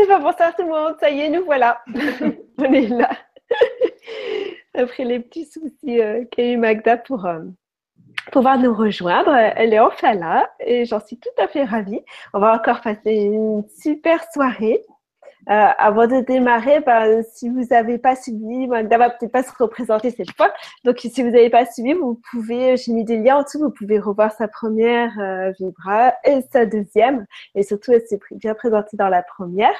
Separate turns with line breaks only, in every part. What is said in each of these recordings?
Et bien bonsoir tout le monde, ça y est, nous voilà. On est là. Après les petits soucis euh, qu'a eu Magda pour euh, pouvoir nous rejoindre, elle est enfin là et j'en suis tout à fait ravie. On va encore passer une super soirée. Euh, avant de démarrer, ben, si vous n'avez pas suivi, Magda va peut-être pas se représenter cette fois. Donc, si vous n'avez pas suivi, vous pouvez, j'ai mis des liens en dessous, vous pouvez revoir sa première euh, vibra et sa deuxième. Et surtout, elle s'est bien présentée dans la première.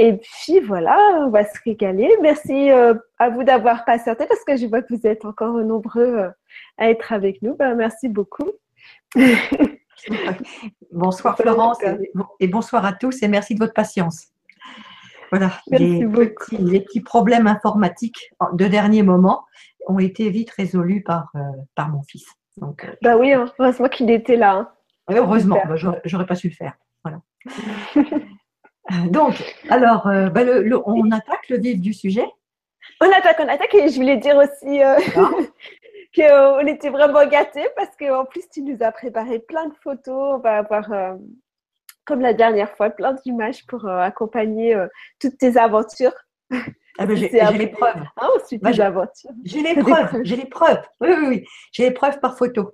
Et puis voilà, on va se régaler. Merci euh, à vous d'avoir patienté parce que je vois que vous êtes encore nombreux euh, à être avec nous. Ben, merci beaucoup.
bonsoir Florence et bonsoir à tous et merci de votre patience. Voilà, les petits, problèmes informatiques de dernier moment ont été vite résolus par, euh, par mon fils.
Donc, euh, bah oui, hein, heureusement qu'il était là. Hein.
heureusement, bah, j'aurais pas su le faire. Voilà. Donc, alors, euh, bah, on attaque le vif du sujet.
On attaque, on attaque, et je voulais dire aussi qu'on était vraiment gâtés parce qu'en plus, tu nous as préparé plein de photos. On va avoir comme la dernière fois, plein d'images pour euh, accompagner euh, toutes tes aventures.
Ah ben, j'ai les preuves.
Bah, j'ai
les preuves. J'ai les preuves. Oui, oui, oui. J'ai les preuves par photo.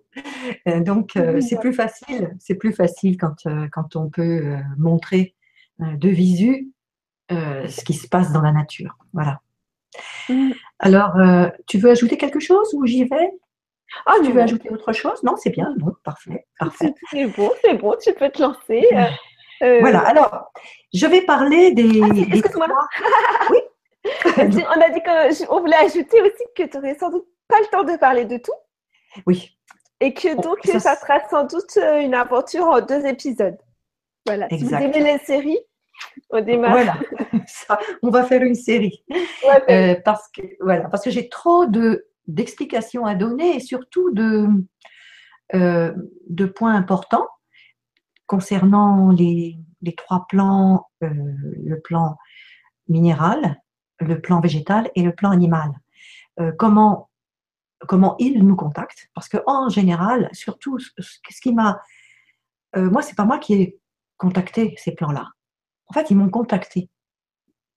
Euh, donc, c'est plus facile. C'est plus facile quand, quand on peut montrer de visu ce qui se passe dans la nature. Voilà. Mm. Alors, tu veux ajouter quelque chose ou j'y vais? Ah, tu veux ajouter autre chose? Non, c'est bien. Non, parfait. parfait.
C'est bon, c'est bon, tu peux te lancer. Euh,
euh, voilà, alors, je vais parler des. Ah,
excuse-moi. oui. On a dit qu'on voulait ajouter aussi que tu n'aurais sans doute pas le temps de parler de tout.
Oui.
Et que donc, ça, sera sans doute euh, une aventure en deux épisodes. Voilà. Si vous aimez les séries, on démarre.
Voilà, on va faire une série. parce que voilà, parce que j'ai trop de d'explications à donner et surtout de, euh, de points importants concernant les, les trois plans, euh, le plan minéral, le plan végétal et le plan animal. Euh, comment, comment ils nous contactent Parce que en général, surtout, ce qui m'a... moi, c'est pas moi qui ai contacté ces plans-là. En fait, ils m'ont contacté.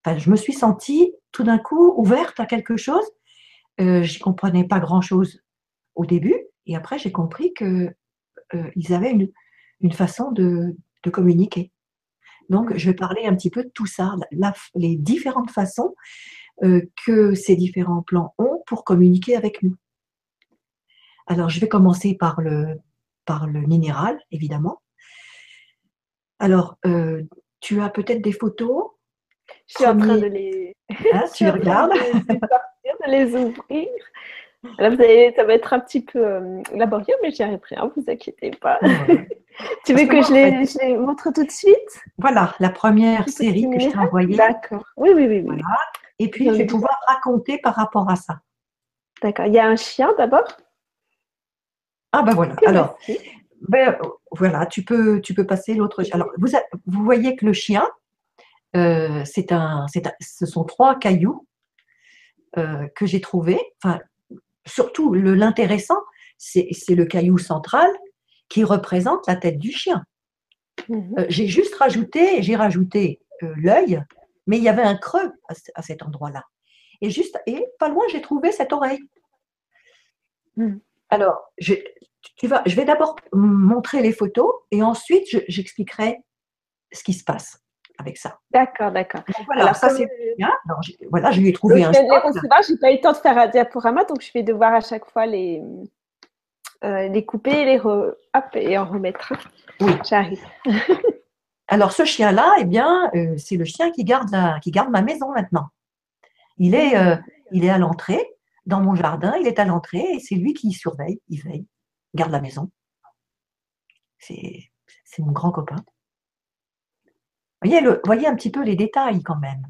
Enfin, je me suis sentie tout d'un coup ouverte à quelque chose euh, je comprenais pas grand-chose au début, et après j'ai compris qu'ils euh, avaient une, façon de, communiquer. Donc je vais parler un petit peu de tout ça, les différentes façons euh, que ces différents plans ont pour communiquer avec nous. Alors je vais commencer par le, par le minéral, évidemment. Alors, tu as peut-être des photos
Je suis en train de les.
Ah, tu regardes
de les ouvrir. Là, vous allez, ça va être un petit peu euh, laborieux, mais j'y arriverai, ne hein, vous inquiétez pas. tu veux que, je, les, montre tout de suite?
Voilà, la première série que je t'ai envoyée.
D'accord. Oui, oui, oui.
Voilà. Et puis, je vais pouvoir raconter par rapport à ça.
D'accord. Il y a un chien d'abord?
Ah, ben voilà. Alors, ben, voilà, tu peux, tu peux passer l'autre. Alors, vous, vous voyez que le chien, euh, c'est un, un, ce sont trois cailloux euh, que j'ai trouvé, enfin, surtout l'intéressant, c'est le caillou central qui représente la tête du chien. Mhm. Euh, j'ai juste rajouté, j'ai rajouté euh, l'œil, mais il y avait un creux à, cet endroit-là. Et juste, et pas loin, j'ai trouvé cette oreille. Mhm. Alors, je, tu vas, je vais d'abord montrer les photos et ensuite j'expliquerai ce qui se passe avec ça.
D'accord, d'accord.
Voilà, ça c'est bien. voilà, je lui ai trouvé un. Je
vais les recevoir, j'ai pas eu le temps de faire un diaporama, donc je vais devoir à chaque fois les, euh, les couper, les Hop, et en remettre.
Oui, j'arrive. Alors ce chien-là, eh bien, euh, c'est le chien qui garde la, qui garde ma maison maintenant. Il est, euh, il est à l'entrée dans mon jardin, il est à l'entrée et c'est lui qui surveille, il veille, garde la maison. C'est mon grand copain. Voyez, le, voyez un petit peu les détails quand même.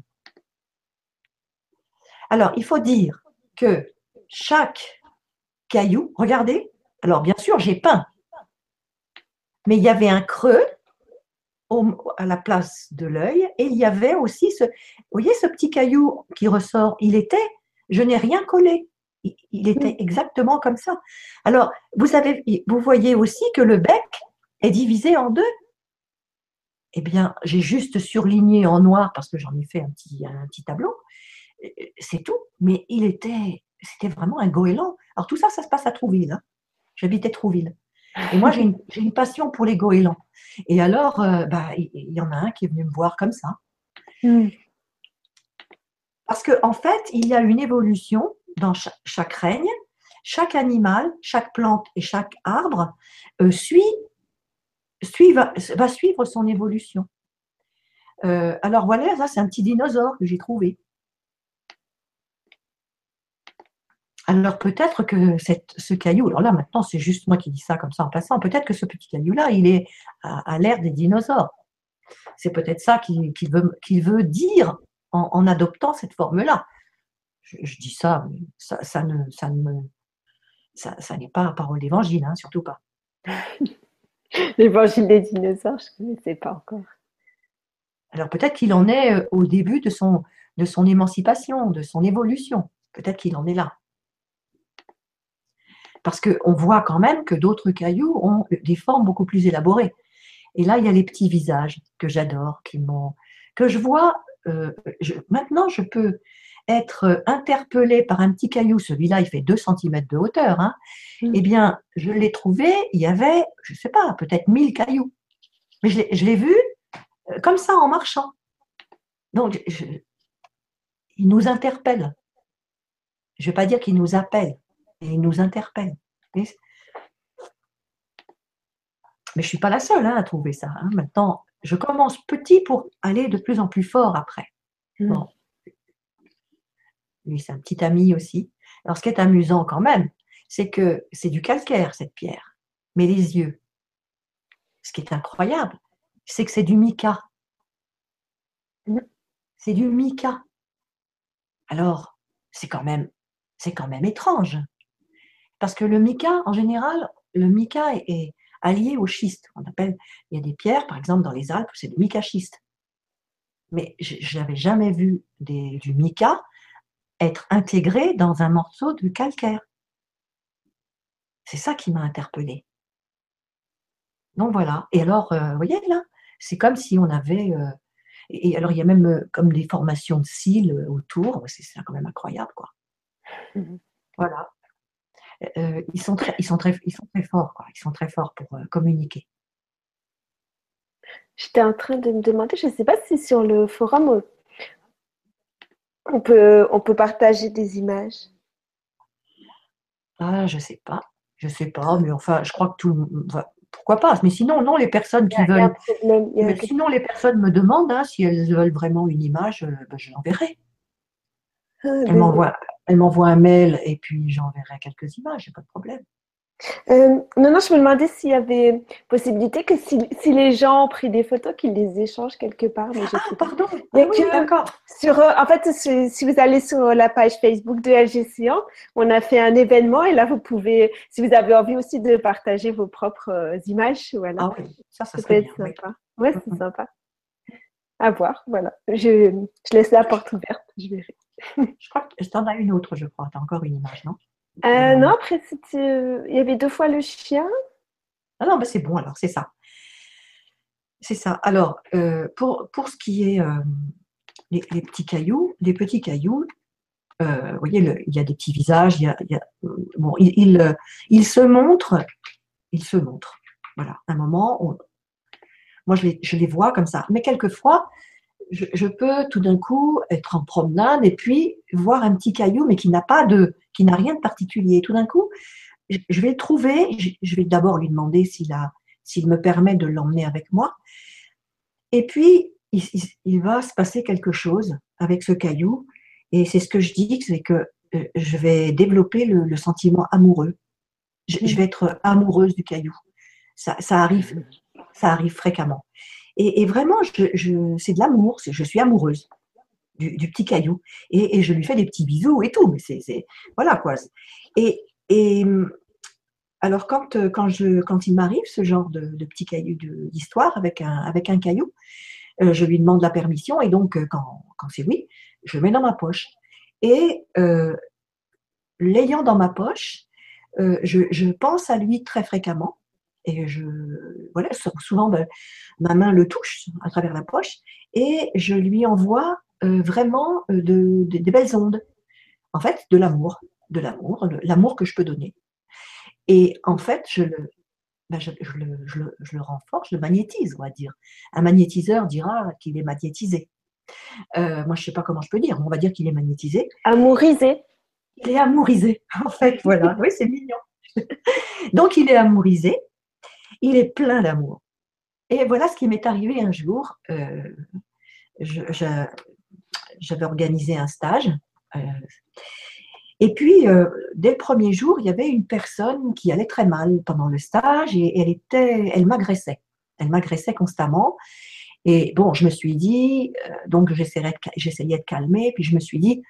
Alors, il faut dire que chaque caillou, regardez, alors bien sûr, j'ai peint, mais il y avait un creux à la place de l'œil et il y avait aussi ce, vous voyez ce petit caillou qui ressort, il était, je n'ai rien collé, il, était exactement comme ça. Alors, vous, avez, vous voyez aussi que le bec est divisé en deux. Eh bien, j'ai juste surligné en noir parce que j'en ai fait un petit, un petit tableau. C'est tout. Mais il était, c'était vraiment un goéland. Alors tout ça, ça se passe à Trouville. Hein. J'habitais Trouville. Et moi, j'ai une, passion pour les goélands. Et alors, euh, bah, il y, en a un qui est venu me voir comme ça. Hmm. Parce qu'en en fait, il y a une évolution dans chaque, règne. Chaque animal, chaque plante et chaque arbre euh, suit, suit va, suivre son évolution. Euh, alors voilà, ça c'est un petit dinosaure que j'ai trouvé. Alors peut-être que cette, ce caillou, alors là maintenant c'est juste moi qui dis ça comme ça en passant, peut-être que ce petit caillou-là, il est à, l'ère des dinosaures. C'est peut-être ça qu'il veut, dire en, adoptant cette forme-là. Je, dis ça, ça, ne, ça ne, ça, n'est pas parole d'évangile, hein, surtout pas.
L'évangile des dinosaures, je ne connaissais pas encore.
Alors peut-être qu'il en est euh, au début de son, de son émancipation, de son évolution. Peut-être qu'il en est là. Parce qu'on voit quand même que d'autres cailloux ont des formes beaucoup plus élaborées. Et là, il y a les petits visages que j'adore, qui m'ont, que je vois. Euh, maintenant, je peux être interpellée par un petit caillou. Celui-là, il fait 2 cm de hauteur. Hein. Mm. Eh bien, je l'ai trouvé, il y avait, je ne sais pas, peut-être 1000 cailloux. Mais je l'ai vu euh, comme ça en marchant. Donc, il nous interpelle. Je ne vais pas dire qu'il nous appelle, et il nous interpelle. Mais je ne suis pas la seule hein, à trouver ça. Hein. Maintenant, je commence petit pour aller de plus en plus fort après. Mm. Bon. Lui, c'est un petit ami aussi. Alors, ce qui est amusant quand même, c'est que c'est du calcaire, cette pierre. Mais les yeux, ce qui est incroyable, c'est que c'est du mica. Mm. C'est du mica. Alors, c'est quand même, c'est quand même étrange. Parce que le mica, en général, le mica est, allié au schiste. On appelle, il y a des pierres, par exemple, dans les Alpes, c'est du mica schiste. Mais je n'avais jamais vu du mica être intégré dans un morceau de calcaire. C'est ça qui m'a interpellée. Donc voilà. Et alors, euh, vous voyez là, c'est comme si on avait. Euh, et alors, il y a même euh, comme des formations de cils autour. C'est quand même incroyable, quoi. Mmh voilà. Ils, sont très, ils, sont très, ils sont très forts, ils sont très forts pour communiquer.
J'étais en train de me demander, je ne sais pas si sur le forum, on peut, on peut partager des images.
Ah, je ne sais pas. Je ne sais pas, mais enfin, je crois que tout. pourquoi pas Mais sinon, non, les personnes qui veulent. sinon, les personnes me demandent hein, si elles veulent vraiment une image, ben, je l'enverrai. Ah, elles m'envoient elle m'envoie un mail et puis j'enverrai quelques images, j'ai pas de problème.
Euh, non, non, je me demandais s'il y avait possibilité que si, les gens ont pris des photos, qu'ils les échangent quelque part.
Mais ah, pardon.
Ah d'accord. Sur, euh, en fait, si vous allez sur la page Facebook de LGC1, on a fait un événement et là, vous pouvez, si vous avez envie aussi de partager vos propres euh, images, voilà.
Ah oui, ça, ça, serait bien,
sympa. Oui, c'est mm-hmm. sympa. À voir, voilà. Je, je laisse la porte ouverte, je verrai.
je crois que tu en as une autre, je crois. Tu as encore une image, non?
Euh, Non, après, euh, il y avait deux fois le chien.
Ah non, bah c'est bon, alors, c'est ça. C'est ça. Alors, euh, pour, pour ce qui est les, petits cailloux, les petits cailloux, vous voyez, il y a des petits visages, il, y a, bon, il, il, se montre, il se montre. Voilà, un moment, moi je les, je les vois comme ça. Mais quelquefois, je, peux tout d'un coup être en promenade et puis voir un petit caillou, mais qui n'a pas de, qui n'a rien de particulier. Tout d'un coup, je vais le trouver. Je vais d'abord lui demander s'il a, s'il me permet de l'emmener avec moi. Et puis, il, va se passer quelque chose avec ce caillou. Et c'est ce que je dis, c'est que euh, je vais développer le, sentiment amoureux. Je, vais être amoureuse du caillou. Ça arrive, ça arrive fréquemment. Et, vraiment, c'est de l'amour, je suis amoureuse du, petit caillou. Et, je lui fais des petits bisous et tout, mais voilà quoi. Et, alors quand, il m'arrive ce genre de, petit caillou d'histoire avec un, caillou, euh, je lui demande la permission et donc quand, quand c'est oui, je le mets dans ma poche. Et euh, l'ayant dans ma poche, euh, je, je, pense à lui très fréquemment et je, voilà, souvent ben, ma main le touche à travers la poche et je lui envoie euh, vraiment euh, de, des belles ondes. En fait, de l'amour, de l'amour, l'amour que je peux donner. Et en fait, je le, ben, je, le, je, le, je, le, renforce, je le magnétise, on va dire. Un magnétiseur dira qu'il est magnétisé. Euh, moi, je ne sais pas comment je peux dire, on va dire qu'il est magnétisé.
Amourisé.
Il est amourisé, en fait, voilà. oui, c'est mignon. Donc, il est amourisé, il est plein d'amour. Et voilà ce qui m'est arrivé un jour. Euh, j'avais organisé un stage. Euh, et puis, euh, dès le premier jour, il y avait une personne qui allait très mal pendant le stage et elle était, elle m'agressait. Elle m'agressait constamment. Et bon, je me suis dit, donc j'essayais de, calmer, puis je me suis dit,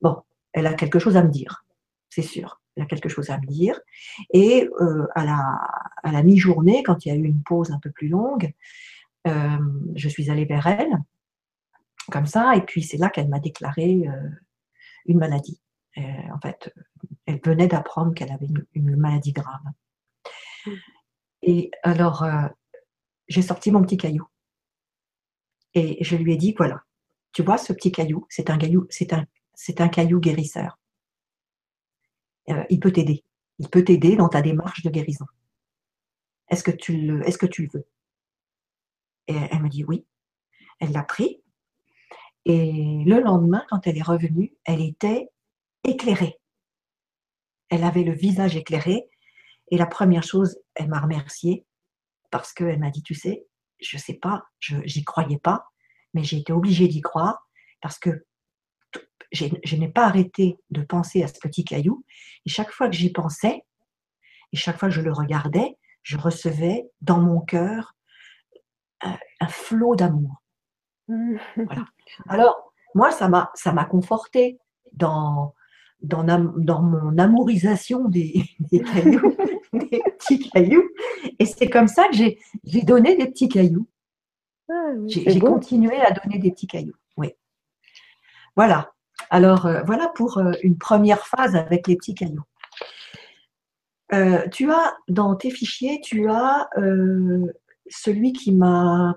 bon, elle a quelque chose à me dire, c'est sûr elle a quelque chose à me dire. Et euh, à la, à la mi-journée, quand il y a eu une pause un peu plus longue, euh, je suis allée vers elle, comme ça, et puis c'est là qu'elle m'a déclaré euh, une maladie. en fait, elle venait d'apprendre qu'elle avait une, maladie grave. Et alors, j'ai sorti mon petit caillou. Et je lui ai dit, voilà, tu vois, ce petit caillou, c'est un caillou, c'est un, c'est un caillou guérisseur. Euh, il peut t'aider. Il peut t'aider dans ta démarche de guérison. Est-ce que tu le, est-ce que tu le veux? Et elle me dit oui. Elle l'a pris. Et le lendemain, quand elle est revenue, elle était éclairée. Elle avait le visage éclairé. Et la première chose, elle m'a remerciée parce qu'elle m'a dit, tu sais, je ne sais pas, je n'y croyais pas, mais j'ai été obligée d'y croire parce que je n'ai pas arrêté de penser à ce petit caillou. Et chaque fois que j'y pensais, et chaque fois que je le regardais, je recevais dans mon cœur un, flot d'amour. Alors, moi, ça m'a, ça m'a conforté dans, dans, dans, mon amourisation des, cailloux, des petits cailloux. Et c'est comme ça que j'ai, j'ai donné des petits cailloux. Ah, j'ai, continué à donner des petits cailloux. Oui. Voilà. Alors euh, voilà pour euh, une première phase avec les petits cailloux. Euh, tu as dans tes fichiers, tu as celui qui m'a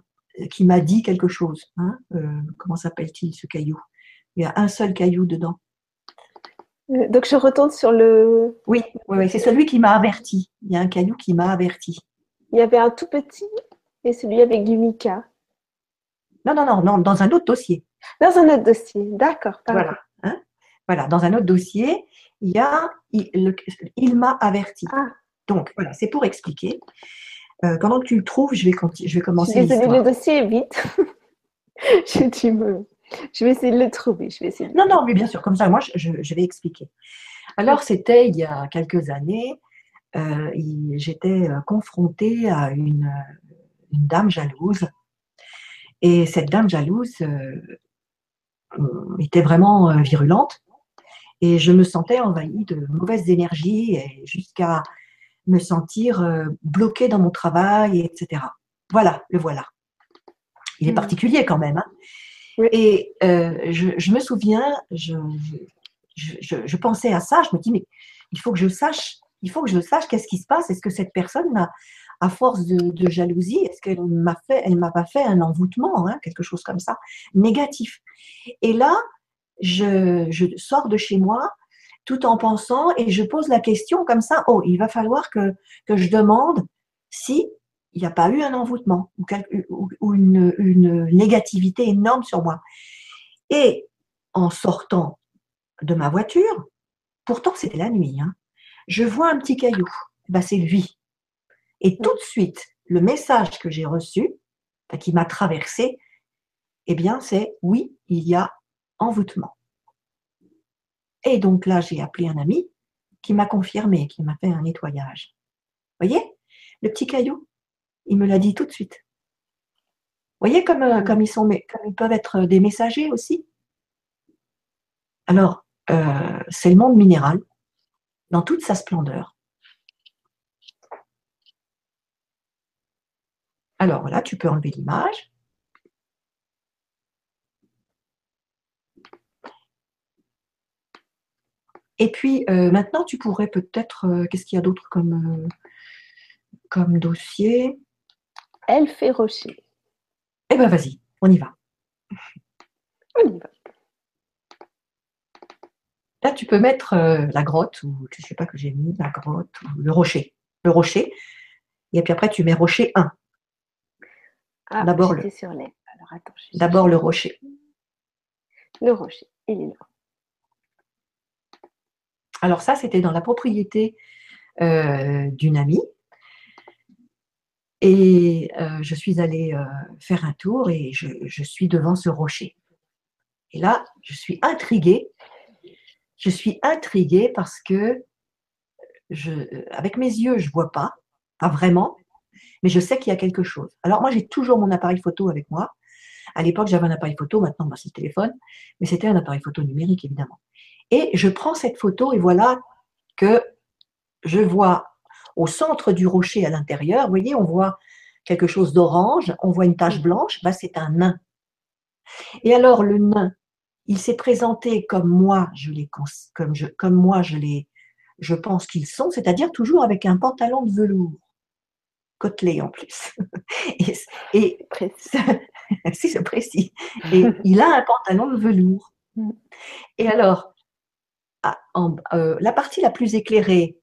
qui m'a dit quelque chose. Hein, comment s'appelle-t-il ce caillou? Il y a un seul caillou dedans.
Donc je retourne sur le.
Oui, oui, c'est celui qui m'a averti. Il y a un caillou qui m'a averti.
Il y avait un tout petit et celui avec du mica.
Non, non, non, non, dans un autre dossier.
Dans un autre dossier, d'accord.
Voilà. Voilà, dans un autre dossier, il y a il, m'a averti. Ah. Donc voilà, c'est pour expliquer. Euh, pendant que tu le trouves, je vais, je vais commencer.
le dossier est vite. je, me... je vais essayer de le trouver. Je vais essayer
Non, non, mais bien sûr, comme ça, moi, je, je vais expliquer. Alors, c'était il y a quelques années, euh, j'étais euh, confrontée à une, une, dame jalouse. Et cette dame jalouse, était vraiment euh, virulente et je me sentais envahie de mauvaises énergies jusqu'à me sentir euh, bloquée dans mon travail, etc. Voilà, le voilà. Il est mmh. particulier quand même. Hein. Et euh, je, me souviens, je, je, pensais à ça, je me dis, mais il faut que je sache, il faut que je sache qu'est-ce qui se passe. Est-ce que cette personne a, à force de, jalousie, est-ce qu'elle m'a fait, elle m'a pas fait un envoûtement, hein, quelque chose comme ça, négatif. Et là, je, sors de chez moi tout en pensant et je pose la question comme ça, oh, il va falloir que, que je demande si il n'y a pas eu un envoûtement ou, une, une, négativité énorme sur moi. Et en sortant de ma voiture, pourtant c'était la nuit, hein, je vois un petit caillou. Ben, c'est lui. Et tout de suite, le message que j'ai reçu, qui m'a traversé, eh bien, c'est oui, il y a envoûtement. Et donc là, j'ai appelé un ami qui m'a confirmé, qui m'a fait un nettoyage. Voyez, le petit caillou, il me l'a dit tout de suite. Voyez comme, euh, comme, ils, peuvent être des messagers aussi. Alors, euh, c'est le monde minéral dans toute sa splendeur. Alors là, tu peux enlever l'image. Et puis euh, maintenant, tu pourrais peut-être, euh, qu'est-ce qu'il y a d'autre comme, comme dossier?
Elfe et rocher.
Eh bien, vas-y, on y va.
On y va.
Là, tu peux mettre euh, la grotte, ou je ne sais pas que j'ai mis, la grotte, ou le rocher. Le rocher. Et puis après, tu mets rocher 1.
Ah,
D'abord le-
sur les. Alors attends. je vais
D'abord le rocher.
Le rocher. Il est là.
Alors ça, c'était dans la propriété euh, d'une amie. Et euh, je suis allée euh, faire un tour et je, suis devant ce rocher. Et là, je suis intriguée. Je suis intriguée parce que avec mes yeux, je vois pas, pas vraiment, mais je sais qu'il y a quelque chose. Alors moi, j'ai toujours mon appareil photo avec moi. À l'époque, j'avais un appareil photo, maintenant, c'est le téléphone, mais c'était un appareil photo numérique, évidemment. Et je prends cette photo et voilà que je vois au centre du rocher à l'intérieur, vous voyez, on voit quelque chose d'orange, on voit une tache blanche, bah, c'est un nain. Et alors le nain, il s'est présenté comme moi, je comme je, comme moi je les, je pense qu'ils sont, c'est-à-dire toujours avec un pantalon de velours, côtelé en plus. Et, si c'est précis. Et il a un pantalon de velours.
Mm.
Et alors, à- en- euh, la partie la plus éclairée,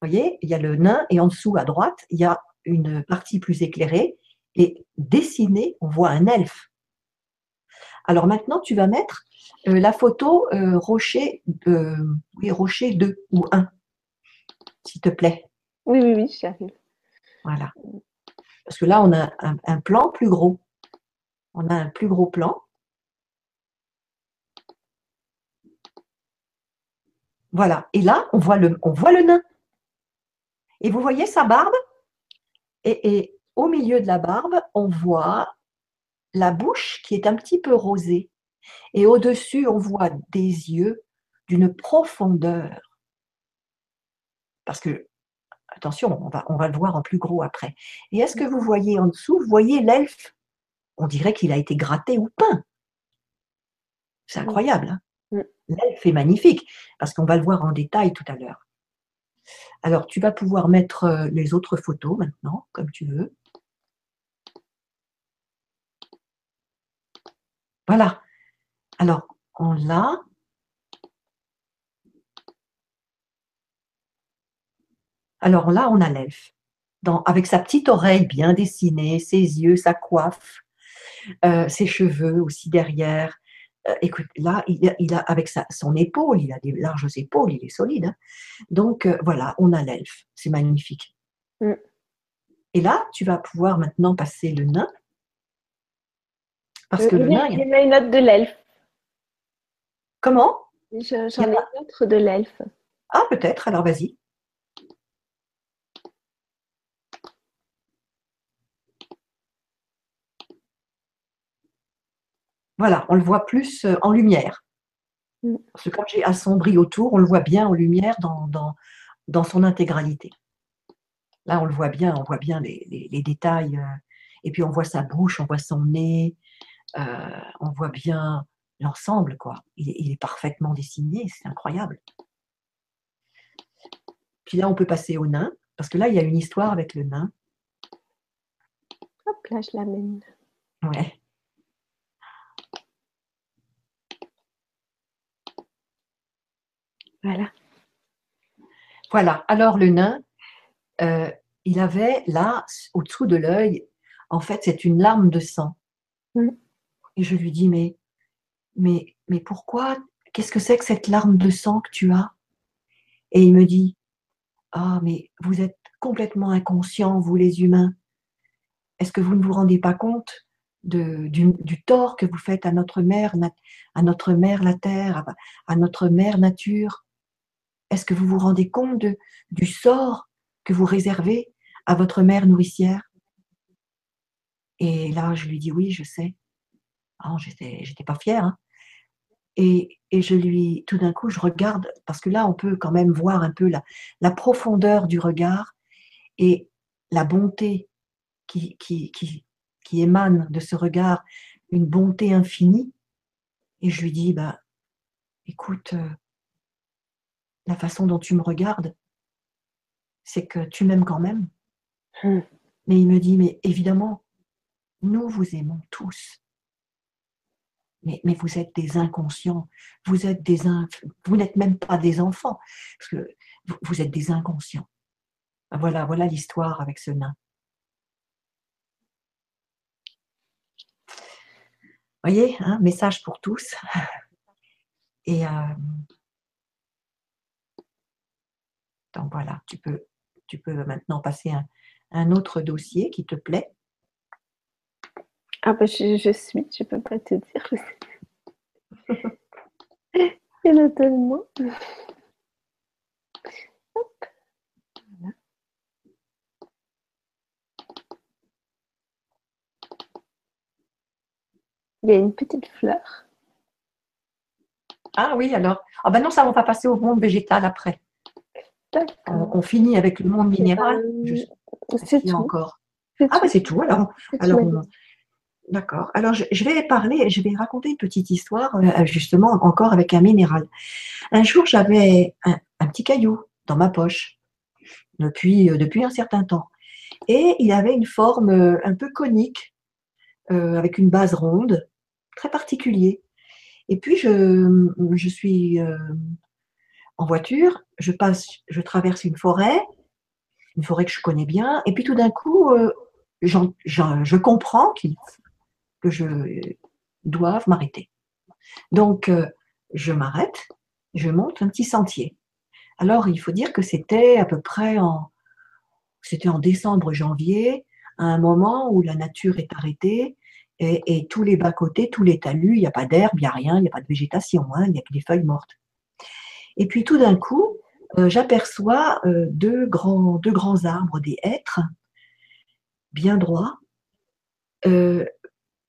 vous voyez, il y a le nain et en dessous à droite, il y a une partie plus éclairée et dessinée, on voit un elfe. Alors maintenant, tu vas mettre euh, la photo euh, rocher, oui, rocher 2 ou 1, s'il te plaît.
Oui, oui, oui, j'y arrive.
Voilà. Parce que là, on a un, un plan plus gros. On a un plus gros plan. Voilà. Et là, on voit le, on voit le nain. Et vous voyez sa barbe? Et, et au milieu de la barbe, on voit la bouche qui est un petit peu rosée. Et au-dessus, on voit des yeux d'une profondeur. Parce que, attention, on va, on va le voir en plus gros après. Et est-ce que vous voyez en dessous, vous voyez l'elfe? On dirait qu'il a été gratté ou peint. C'est incroyable. hein. L'elfe est magnifique, parce qu'on va le voir en détail tout à l'heure. Alors, tu vas pouvoir mettre euh, les autres photos maintenant, comme tu veux. Voilà. Alors, on l'a. Alors là, on a l'elfe, avec sa petite oreille bien dessinée, ses yeux, sa coiffe, euh, ses cheveux aussi derrière. Euh, écoute, là, il a, il a- avec sa, son épaule, il a des larges épaules, il est solide. hein. Donc euh, voilà, on a l'elfe, c'est magnifique.
Mm.
Et là, tu vas pouvoir maintenant passer le nain. Parce que
il,
le nain, il y a-
une autre de l'elfe.
comment?
J'en ai une autre de l'elfe.
Ah, peut-être, alors vas-y. Voilà, on le voit plus euh, en lumière.
Mm.
Parce que comme j'ai assombri autour, on le voit bien en lumière dans, dans, dans son intégralité. Là, on le voit bien, on voit bien les, les- les détails. euh, et puis on voit sa bouche, on voit son nez, euh, on voit bien l'ensemble, quoi. Il, est- il est parfaitement dessiné, c'est incroyable. Puis là, on peut passer au nain, parce que là, il y a une histoire avec le nain.
Hop là, je l'amène.
Ouais.
Voilà.
Voilà. Alors le nain, euh, il avait là, au-dessous de l'œil, en fait, c'est une larme de sang.
Mm.
Et je lui dis, mais, mais, mais pourquoi Qu'est-ce que c'est que cette larme de sang que tu as? Et il me dit, ah, mais vous êtes complètement inconscients, vous les humains. Est-ce que vous ne vous rendez pas compte de, du, du tort que vous faites à notre mère, à notre mère la terre, à notre mère nature? Est-ce que vous vous rendez compte du sort que vous réservez à votre mère nourricière? Et là, je lui dis oui, je sais. Ah, j'étais, j'étais pas fière. hein. Et, et je lui, tout d'un coup, je regarde, parce que là, on peut quand même voir un peu la, la profondeur du regard et la bonté qui, qui, qui, qui émane de ce regard, une bonté infinie. Et je lui dis, bah, écoute, euh, la façon dont tu me regardes, c'est que tu m'aimes quand même. Hmm. Mais il me dit, mais évidemment, nous vous aimons tous. Mais, mais vous êtes des inconscients, vous êtes des vous n'êtes même pas des enfants, parce que vous, êtes des inconscients. Voilà, voilà l'histoire avec ce nain. voyez, un hein, message pour tous. Et euh, donc voilà, tu peux, tu peux maintenant passer un, un autre dossier qui te plaît.
Ah bah je, je suis, je peux pas te dire. Il y en a tellement. Il y a une petite fleur.
Ah oui, alors. Ah ben non, ça, on va passer au monde végétal après. On, finit avec le monde minéral.
C'est tout.
Encore. Ah ben c'est tout. Alors, alors D'accord. Alors, je, vais parler, je vais raconter une petite histoire, euh, justement, encore avec un minéral. Un jour, j'avais un, petit caillou dans ma poche, depuis, euh, depuis un certain temps. Et il avait une forme euh, un peu conique, avec une base ronde, très particulier. Et puis, je, je suis en voiture, je traverse une forêt, une forêt que je connais bien, et puis tout d'un coup, je comprends que je dois m'arrêter. Donc, euh, je m'arrête, je monte un petit sentier. Alors, il faut dire que c'était à peu près en, c'était en décembre, janvier, à un moment où la nature est arrêtée et, tous les bas-côtés, tous les talus, il n'y a pas d'herbe, il n'y a rien, il n'y a pas de végétation, hein, il n'y a que des feuilles mortes. Et puis tout d'un coup, euh, j'aperçois euh, deux, grands, arbres, des hêtres, bien droits,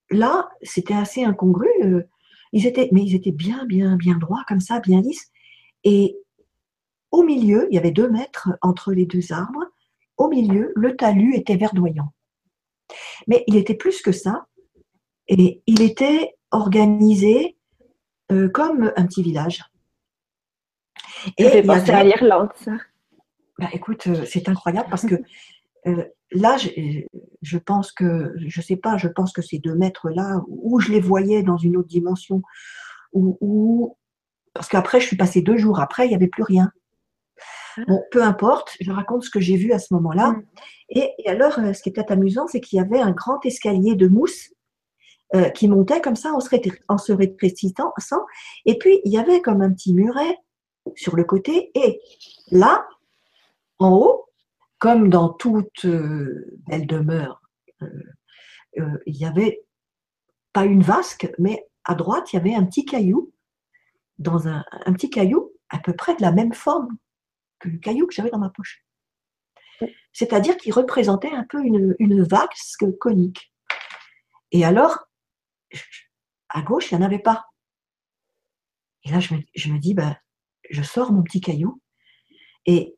là, c'était assez incongru. Euh, ils étaient, mais ils étaient bien, bien, bien droits, comme ça, bien lisses. Et au milieu, il y avait deux mètres entre les deux arbres. Au milieu, le talus était verdoyant. Mais il était plus que ça. Et il était organisé euh, comme un petit village.
Et fait penser à l'Irlande, ça.
Bah, écoute, euh, c'est incroyable parce que là, je, pense que, je sais pas, je pense que ces deux mètres-là, où je les voyais dans une autre dimension, ou parce qu'après, je suis passée deux jours après, il n'y avait plus rien. Ah. Bon, peu importe, je raconte ce que j'ai vu à ce moment-là. Mm. Et, alors, euh, ce qui est peut-être amusant, c'est qu'il y avait un grand escalier de mousse euh, qui montait comme ça en se rétrécissant. Et puis, il y avait comme un petit muret sur le côté. Et là, en haut, comme dans toute euh, belle demeure, euh, euh, il y avait pas une vasque, mais à droite, il y avait un petit caillou, dans un, petit caillou à peu près de la même forme que le caillou que j'avais dans ma poche. C'est-à-dire qu'il représentait un peu une, une vasque conique. Et alors, à gauche, il n'y en avait pas. Et là, je me, dis, ben, je sors mon petit caillou et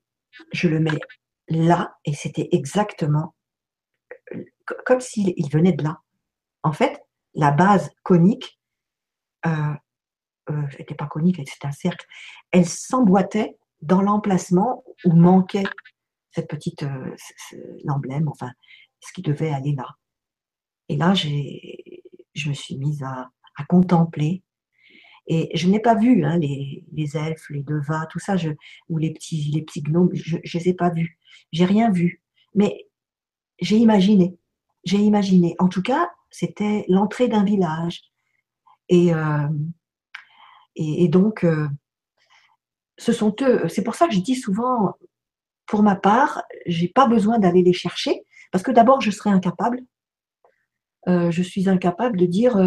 je le mets là, et c'était exactement comme s'il venait de là. En fait, la base conique, euh, euh pas conique, c'était un cercle, elle s'emboîtait dans l'emplacement où manquait cette petite, euh, l'emblème, enfin, ce qui devait aller là. Et là, je me suis mise à contempler et je n'ai pas vu hein, les, elfes, les devas, tout ça, ou les petits, les petits gnomes, je ne les ai pas vus. J'ai rien vu. Mais j'ai imaginé. J'ai imaginé. En tout cas, c'était l'entrée d'un village. Et, euh, et, donc, euh, ce sont eux. C'est pour ça que je dis souvent, pour ma part, j'ai pas besoin d'aller les chercher, parce que d'abord, je serais incapable. Euh, je suis incapable de dire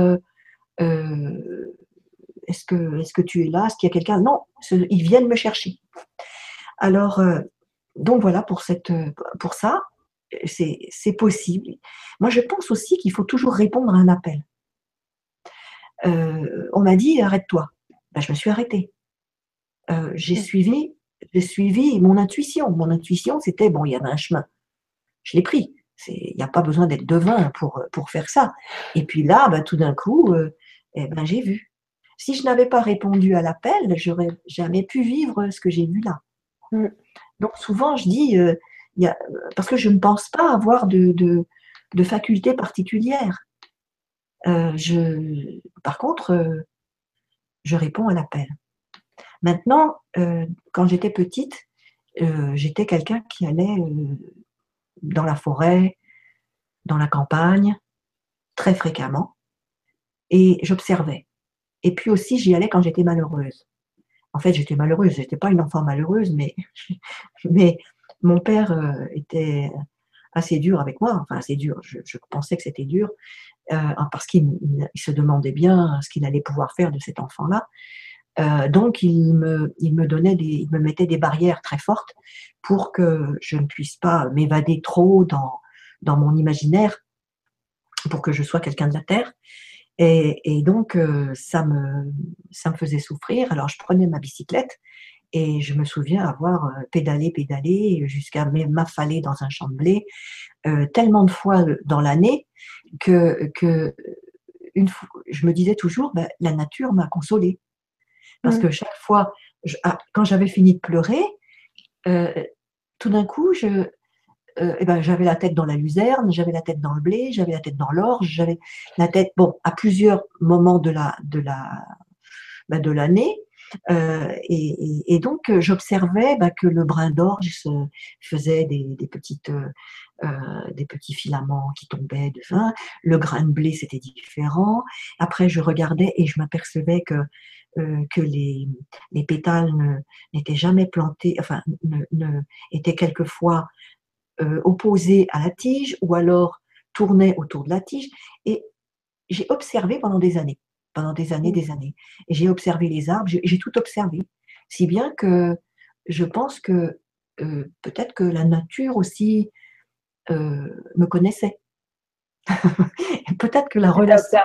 est-ce que, est que tu es là? Est-ce qu'il y a quelqu'un? Non, ils viennent me chercher. Alors, euh, donc voilà pour, cette, pour ça, c'est possible. Moi, je pense aussi qu'il faut toujours répondre à un appel. Euh, on m'a dit arrête-toi. Ben, je me suis arrêtée. Euh, j'ai suivi, j'ai suivi mon intuition. Mon intuition, c'était bon, il y avait un chemin. Je l'ai pris. Il n'y a pas besoin d'être devin pour, pour faire ça. Et puis là, ben, tout d'un coup, eh ben, j'ai vu. Si je n'avais pas répondu à l'appel, j'aurais jamais pu vivre ce que j'ai vu là. Mm. Donc souvent, je dis, euh, parce que je ne pense pas avoir de, de, facultés particulières. Euh, je, par contre, euh, je réponds à l'appel. Maintenant, euh, quand j'étais petite, j'étais quelqu'un qui allait dans la forêt, dans la campagne, très fréquemment, et j'observais. Et puis aussi, j'y allais quand j'étais malheureuse. En fait, j'étais malheureuse, j'étais pas une enfant malheureuse, mais, mais mon père euh, était assez dur avec moi, enfin assez dur, je, pensais que c'était dur, euh, parce qu'il se demandait bien ce qu'il allait pouvoir faire de cet enfant-là. Euh, donc, il me, donnait des, il me mettait des barrières très fortes pour que je ne puisse pas m'évader trop dans, dans mon imaginaire, pour que je sois quelqu'un de la terre. Et, donc, ça, me, ça me faisait souffrir. Alors, je prenais ma bicyclette et je me souviens avoir pédalé, pédalé jusqu'à m'affaler dans un champ de blé tellement de fois dans l'année que, que une fois, je me disais toujours, ben, la nature m'a consolée. Parce mmh. que chaque fois, ah, quand j'avais fini de pleurer, tout d'un coup, je, euh, eh ben, j'avais la tête dans la luzerne, j'avais la tête dans le blé, j'avais la tête dans l'orge, j'avais la tête, bon, à plusieurs moments de la de la bah, de l'année. Euh, et, donc j'observais bah, que le brin d'orge faisait des, petites euh, des petits filaments qui tombaient de. Le grain de blé c'était différent. Après je regardais et je m'apercevais que que les, les pétales n'étaient jamais plantés, enfin, ne, ne, étaient quelquefois euh, opposé à la tige ou alors tournait autour de la tige. Et j'ai observé pendant des années, pendant des années, des années. Et j'ai observé les arbres, j'ai tout observé. Si bien que je pense que euh, peut-être que la nature aussi euh, me connaissait. peut-être que la relation.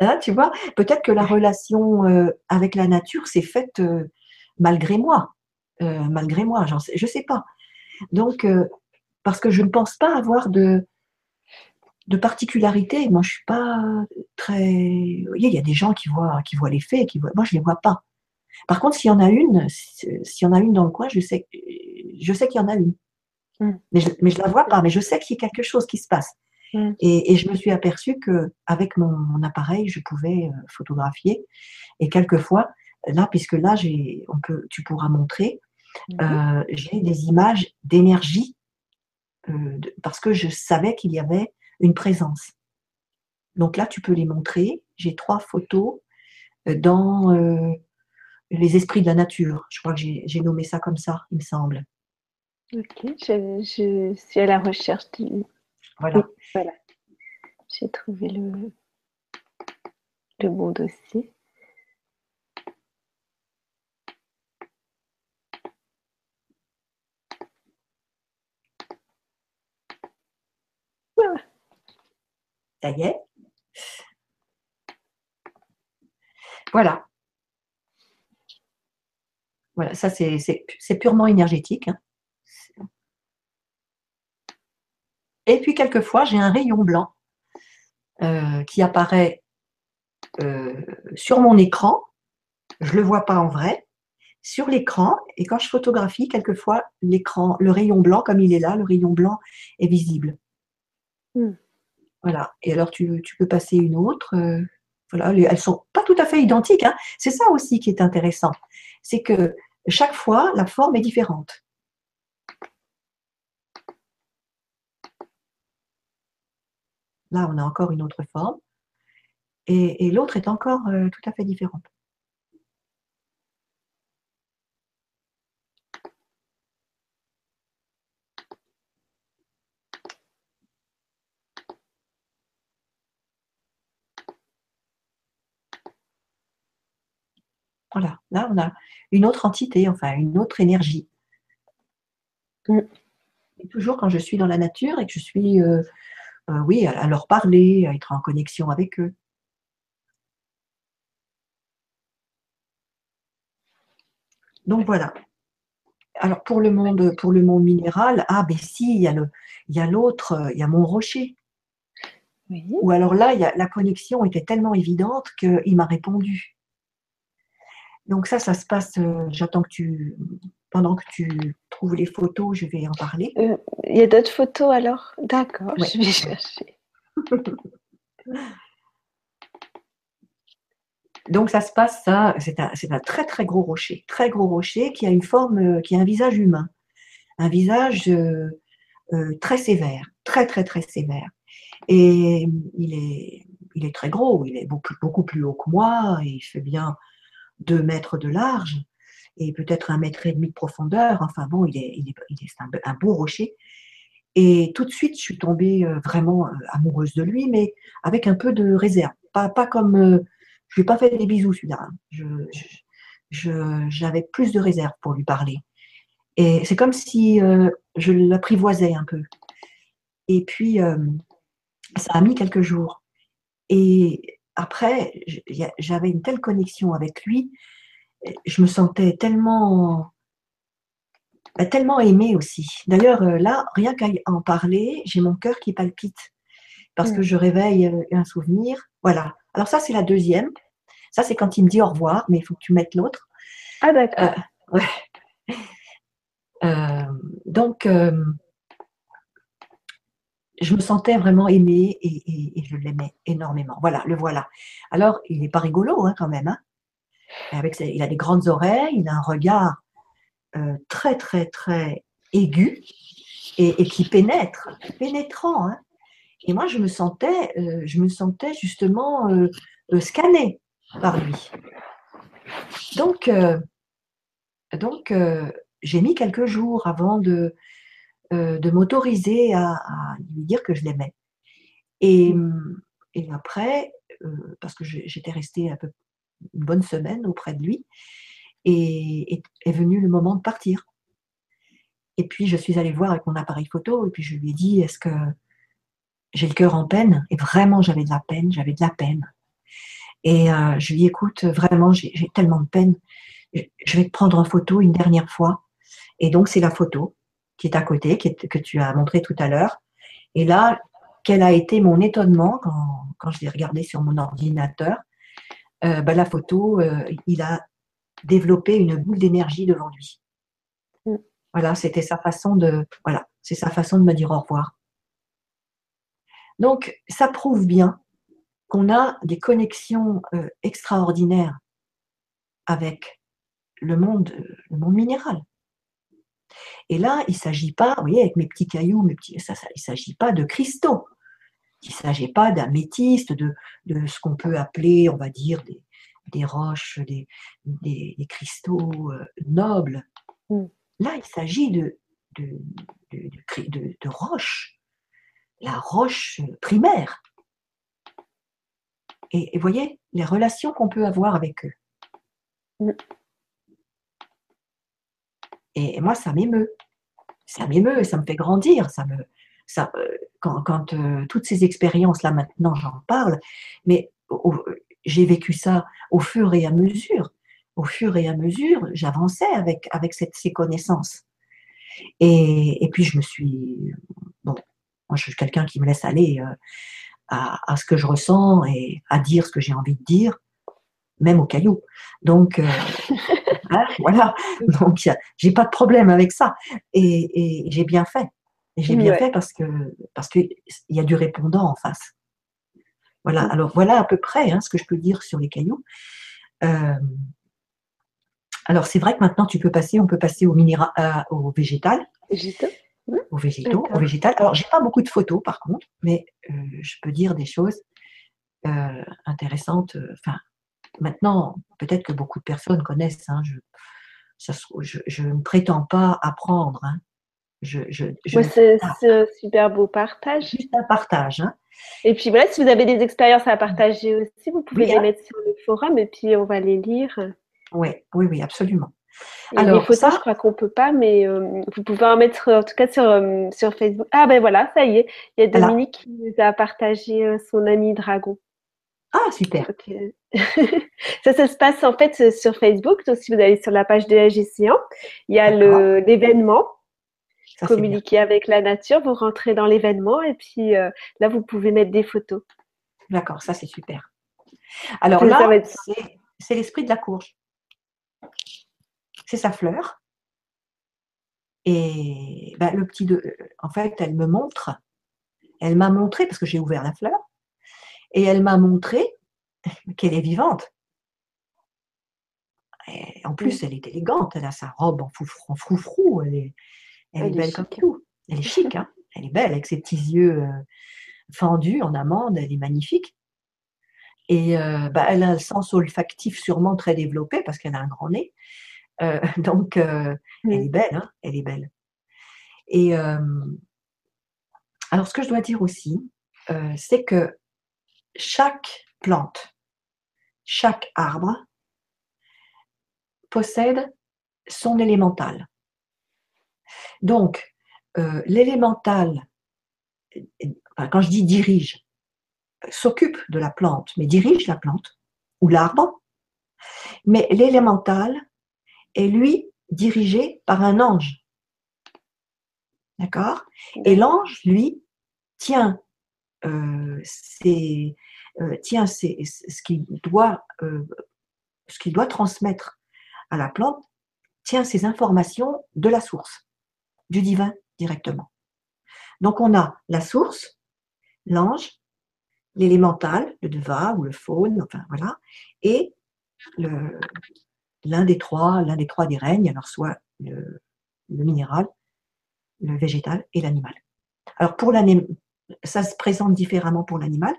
Hein, tu vois, peut-être que la relation avec la nature s'est faite malgré moi. malgré moi, sais, je ne sais pas. Donc, parce que je ne pense pas avoir de, de particularité. Moi, je suis pas très. il y a des gens qui voient, qui voient les faits, qui voient. Moi, je les vois pas. Par contre, s'il y en a une, s'il y en a une dans le coin, je sais, je sais qu'il y en a une. Mm. Mais je, mais je la vois pas. Mais je sais qu'il y a quelque chose qui se passe. Mm. Et, je me suis aperçue que avec mon, appareil, je pouvais euh, photographier. Et quelquefois, là, puisque là, j'ai, on peut, tu pourras montrer, mm-hmm. euh, j'ai des images d'énergie euh, parce que je savais qu'il y avait une présence. Donc là, tu peux les montrer. J'ai trois photos euh, dans euh, les esprits de la nature. Je crois que j'ai nommé ça comme ça, il me semble.
Ok, je, suis à la recherche du. Voilà. voilà. J'ai trouvé le, le bon dossier.
Ça. Voilà. Voilà, ça c'est purement énergétique. Hein. Et puis quelquefois, j'ai un rayon blanc euh, qui apparaît euh, sur mon écran. Je ne le vois pas en vrai. Sur l'écran, et quand je photographie, quelquefois, l'écran, le rayon blanc, comme il est là, le rayon blanc est visible. Hmm. Voilà. Et alors, tu, peux passer une autre. Euh, voilà, sont pas tout à fait identiques. Hein. C'est ça aussi qui est intéressant. C'est que chaque fois, la forme est différente. Là, on a encore une autre forme. Et, l'autre est encore euh, tout à fait différente. Voilà, là, on a une autre entité, enfin, une autre énergie. Mm. Et toujours quand je suis dans la nature et que je suis, euh, euh, oui, à, leur parler, à être en connexion avec eux. Donc voilà. Alors pour le monde, pour le monde minéral, ah ben si, il y a le, il y a l'autre, il y a mon rocher. Ou alors là, il y a, la connexion était tellement évidente qu'il m'a répondu. Donc ça, ça se passe, euh, j'attends que tu, pendant que tu trouves les photos, je vais en parler.
Euh, il y a d'autres photos alors? D'accord, je vais chercher.
Donc ça se passe, ça, c'est un, très très gros rocher, très gros rocher qui a une forme, euh, qui a un visage humain, un visage euh, très sévère, très très très sévère. Et il est, il est très gros, il est beaucoup, beaucoup plus haut que moi, et il fait bien deux mètres de large et peut-être un mètre et demi de profondeur. Enfin bon, il est, il est, un, beau rocher. Et tout de suite, je suis tombée euh, vraiment euh, amoureuse de lui, mais avec un peu de réserve. Pas, pas comme. Euh, je lui ai pas fait des bisous, celui-là. J'avais plus de réserve pour lui parler. Et c'est comme si je l'apprivoisais un peu. Et puis, ça a mis quelques jours. Et après, j'avais une telle connexion avec lui je me sentais tellement, bah, tellement aimée aussi. D'ailleurs, euh, là, rien qu'à en parler, j'ai mon cœur qui palpite parce que mm. je réveille euh, un souvenir. Voilà. Alors ça, c'est la deuxième. Ça, c'est quand il me dit au revoir, mais il faut que tu mettes l'autre.
Ah d'accord.
Euh, donc, je me sentais vraiment aimée et, je l'aimais énormément. Voilà, le voilà. Alors, il n'est pas rigolo hein, quand même. Hein avec il a des grandes oreilles, il a un regard euh, très, très, très aigu et, qui pénètre, pénétrant. Hein. Et moi, je me sentais, euh, je me sentais justement euh, scannée par lui. Donc, donc j'ai mis quelques jours avant de, de m'autoriser à, à, lui dire que je l'aimais. Et, et après, parce que j'étais restée un peu une bonne semaine auprès de lui. Et est, venu le moment de partir. Et puis je suis allée voir avec mon appareil photo et puis je lui ai dit est-ce que j'ai le cœur en peine? Et vraiment j'avais de la peine, j'avais de la peine. Et euh, je lui ai dit écoute, vraiment j'ai tellement de peine, je vais te prendre en photo une dernière fois. Et donc c'est la photo qui est à côté, qui que tu as montré tout à l'heure. Et là, quel a été mon étonnement quand, quand je l'ai regardé sur mon ordinateur euh, bah, la photo, euh, il a développé une boule d'énergie devant lui. Mm. Voilà, c'était sa façon de, voilà, c'est sa façon de me dire au revoir. Donc, ça prouve bien qu'on a des connexions euh, extraordinaires avec le monde, le monde minéral. Et là, il ne s'agit pas, vous voyez, avec mes petits cailloux, mes petits, ça, il ne s'agit pas de cristaux. Il ne s'agit pas d'améthyste, de, de, ce qu'on peut appeler, on va dire, des, des roches, des, des, cristaux euh, nobles. Mm. Là, il s'agit de, de, de, de, roches, la roche primaire. Et, vous voyez, les relations qu'on peut avoir avec eux. Mm. Et, moi, ça m'émeut. Ça m'émeut, ça me fait grandir, ça me, ça, euh, quand, euh, toutes ces expériences-là, maintenant, j'en parle, mais j'ai vécu ça au fur et à mesure. Au fur et à mesure, j'avançais avec, avec cette, ces connaissances. Et, et, puis, je me suis. Bon, moi, je suis quelqu'un qui me laisse aller euh, à, à, ce que je ressens et à dire ce que j'ai envie de dire, même au caillou. Donc, hein, voilà. Donc, j'ai pas de problème avec ça. Et, et j'ai bien fait. Et j'ai bien fait parce que parce qu'il y a du répondant en face. Voilà, alors voilà à peu près hein, ce que je peux dire sur les cailloux. Euh, alors c'est vrai que maintenant tu peux passer, on peut passer au, minéral, euh, au végétal.
Végétal
Au végétaux, au végétal. Alors j'ai pas beaucoup de photos par contre, mais euh, je peux dire des choses intéressantes. Enfin, maintenant, peut-être que beaucoup de personnes connaissent. Hein, je, ne prétends pas apprendre. Hein.
Je, c'est un super beau partage.
Juste un partage. Hein.
Et puis voilà, si vous avez des expériences à partager aussi, vous pouvez les mettre sur le forum et puis on va les lire.
Oui, oui, oui, absolument.
Alors, les photos, je crois qu'on peut pas, mais euh, vous pouvez en mettre en tout cas sur, euh, sur Facebook. Ah ben voilà, ça y est, il y a Dominique qui nous a partagé euh, son ami dragon.
Ah, super.
ça, ça se passe en fait sur Facebook. Donc, si vous allez sur la page de l'AGCN, il y a l'événement communiquer avec la nature, vous rentrez dans l'événement et puis euh, là, vous pouvez mettre des photos.
D'accord, ça c'est super. Alors là, c'est l'esprit de la courge. C'est sa fleur. Et ben, le petit de, en fait, elle me montre, elle m'a montré, parce que j'ai ouvert la fleur, et elle m'a montré qu'elle est vivante. en plus, elle est élégante, elle a sa robe en, froufrou, elle est, elle, est belle comme tout. Elle est chic, hein elle est belle avec ses petits yeux euh, fendus en amande, elle est magnifique. Et euh, bah, elle a un sens olfactif sûrement très développé parce qu'elle a un grand nez. Euh, donc, elle est belle, hein elle est belle. Et alors, ce que je dois dire aussi, c'est que chaque plante, chaque arbre possède son élémental. Donc, euh, l'élémental, quand je dis dirige, s'occupe de la plante, mais dirige la plante ou l'arbre, mais l'élémental est lui dirigé par un ange. D'accord? Et l'ange, lui, tient, euh, euh, tient ce qu'il doit, ce qu'il doit transmettre à la plante, tient ses informations de la source, du divin directement. Donc on a la source, l'ange, l'élémental, le deva ou le faune, enfin voilà, et l'un des trois, l'un des trois des règnes, alors soit le, minéral, le végétal et l'animal. Alors pour l'animal, ça se présente différemment pour l'animal,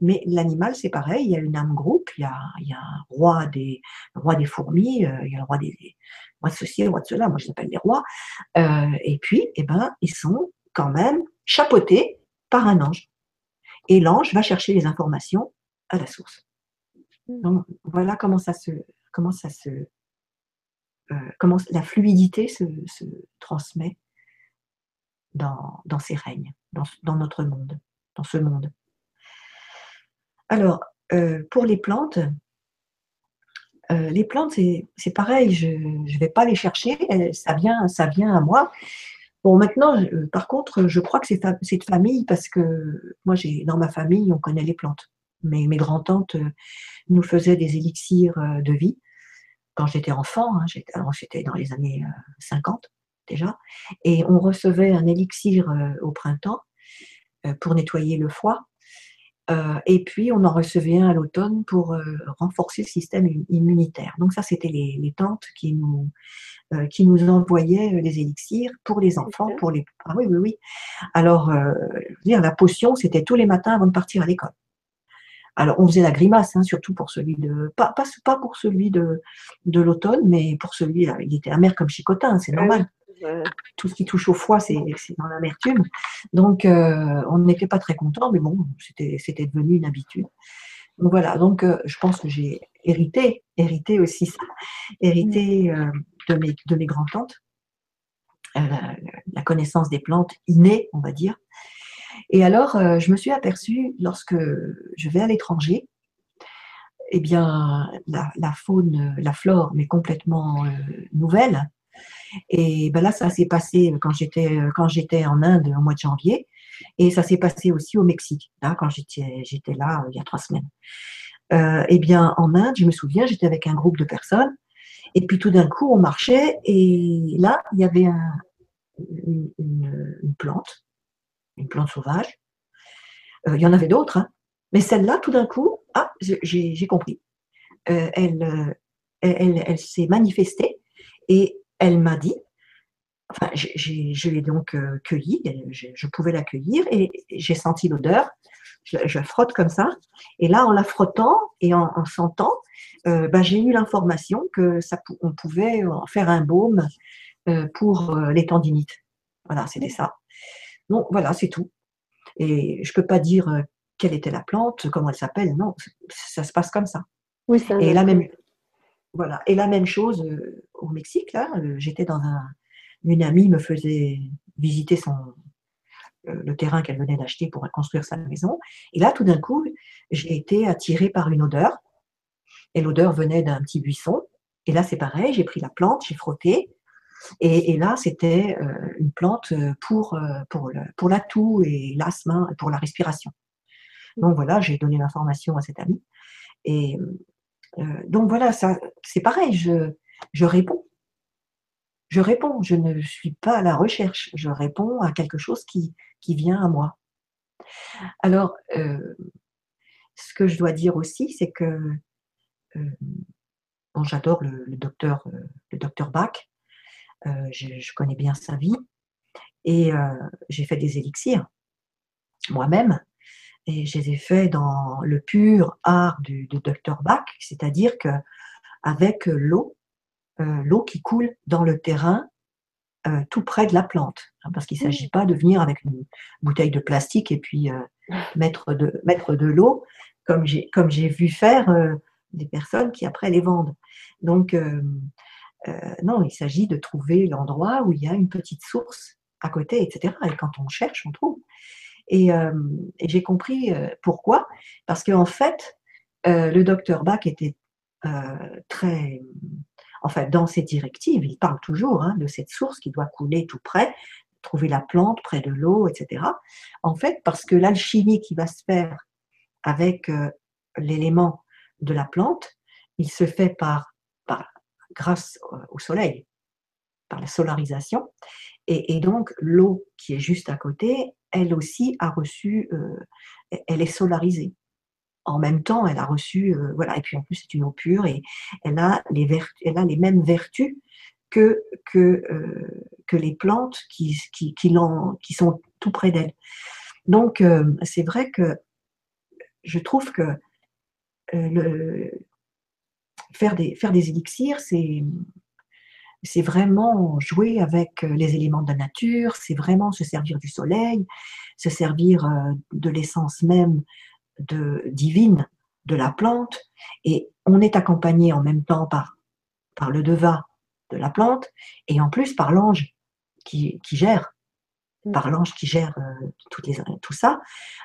mais l'animal c'est pareil, il y a une âme groupe, il y a, il y a un roi des, roi des fourmis, euh, il y a le roi des, roi de ceci, le roi de cela, moi je l'appelle les rois, euh, et puis eh ben, ils sont quand même chapeautés par un ange. Et l'ange va chercher les informations à la source. Hmm. Donc, voilà comment ça se, comment ça se, euh, comment la fluidité se, se transmet dans, dans, ces règnes, dans, notre monde, dans ce monde. Alors, euh, pour les plantes, euh, les plantes, c'est pareil, je ne vais pas les chercher, ça vient, ça vient à moi. Bon, maintenant, par contre, je crois que c'est de famille parce que moi, j'ai dans ma famille, on connaît les plantes. Mes, mes grands-tantes euh, nous faisaient des élixirs euh, de vie quand j'étais enfant, hein, j'étais dans les années 50 déjà, et on recevait un élixir au printemps pour nettoyer le foie euh, et puis, on en recevait un à l'automne pour euh, renforcer le système immunitaire. Donc ça, c'était les, les, tantes qui nous, euh, qui nous envoyaient les élixirs pour les enfants, pour les... Ah oui, oui, oui. Alors, dire, la potion, c'était tous les matins avant de partir à l'école. Alors, on faisait la grimace, hein, surtout pour celui de... Pas, pas, pas pour celui de, de l'automne, mais pour celui... Il était amer comme chicotin, c'est normal tout ce qui touche au foie, c'est dans l'amertume. Donc, euh, on n'était pas très content, mais bon, c'était devenu une habitude. Donc voilà, donc euh, je pense que j'ai hérité, hérité aussi ça, hérité euh, de mes, de mes grands-tantes, la, connaissance des plantes innée, on va dire. Et alors, je me suis aperçue, lorsque je vais à l'étranger, eh bien, la, faune, la flore mais complètement nouvelle, et ben là, ça s'est passé quand j'étais quand j'étais en Inde au mois de janvier, et ça s'est passé aussi au Mexique, là, quand j'étais j'étais là euh, il y a trois semaines. Euh, eh bien, en Inde, je me souviens, j'étais avec un groupe de personnes, et puis tout d'un coup, on marchait, et là, il y avait un, une, plante, une plante sauvage. Euh, il y en avait d'autres, hein. mais celle-là, tout d'un coup, ah, j'ai compris. Euh, elle, elle, elle s'est manifestée et elle m'a dit, enfin, je l'ai donc euh, cueillie, je, pouvais la cueillir et j'ai senti l'odeur. Je, frotte comme ça, et là, en la frottant et en, sentant, euh, ben, j'ai eu l'information que ça, on pouvait en faire un baume euh, pour les tendinites. Voilà, c'était ça. Donc voilà, c'est tout. Et je peux pas dire quelle était la plante, comment elle s'appelle. Non, ça se passe comme ça.
Oui, ça.
Et la même, voilà. Et la même chose euh, au Mexique, là, euh, j'étais dans un. Une amie me faisait visiter son, euh, le terrain qu'elle venait d'acheter pour construire sa maison. Et là, tout d'un coup, j'ai été attirée par une odeur. Et l'odeur venait d'un petit buisson. Et là, c'est pareil, j'ai pris la plante, j'ai frotté. Et, là, c'était une plante pour, pour, pour la toux et l'asthme, pour la respiration. Donc voilà, j'ai donné l'information à cette amie. Et donc voilà, c'est pareil, je, réponds. je réponds, je ne suis pas à la recherche, je réponds à quelque chose qui, vient à moi. Alors, euh, ce que je dois dire aussi, c'est que euh, j'adore le, docteur, euh, le docteur Bach, je, connais bien sa vie, et j'ai fait des élixirs moi-même, et je les ai faits dans le pur art du, du docteur Bach, c'est-à-dire que avec l'eau, l'eau qui coule dans le terrain euh, tout près de la plante, hein, parce qu'il ne s'agit pas de venir avec une bouteille de plastique et puis euh, mettre de, mettre de l'eau, comme j'ai, comme j'ai vu faire euh, des personnes qui après les vendent. Donc, non, il s'agit de trouver l'endroit où il y a une petite source à côté, etc. Et quand on cherche, on trouve. Et, et j'ai compris pourquoi, parce qu'en fait, le docteur Bach était très en fait, dans ces directives, il parle toujours hein, de cette source qui doit couler tout près, trouver la plante près de l'eau, etc. En fait, parce que l'alchimie qui va se faire avec euh, l'élément de la plante, il se fait par, grâce au soleil, par la solarisation. Et, donc, l'eau qui est juste à côté, elle aussi a reçu, euh, elle est solarisée en même temps, elle a reçu, euh, voilà, et puis en plus c'est une eau pure et elle a les, vertus, elle a les mêmes vertus que, que, euh, que les plantes qui, qui, qui, qui, sont tout près d'elle. Donc c'est vrai que je trouve que le, faire, des, faire des élixirs, c'est c'est vraiment jouer avec les éléments de la nature, c'est vraiment se servir du soleil, se servir de l'essence même de, divine de la plante et on est accompagné en même temps par, par le devin de la plante et en plus par l'ange qui, qui, gère, mm. par l'ange qui gère euh, toutes les, tout ça.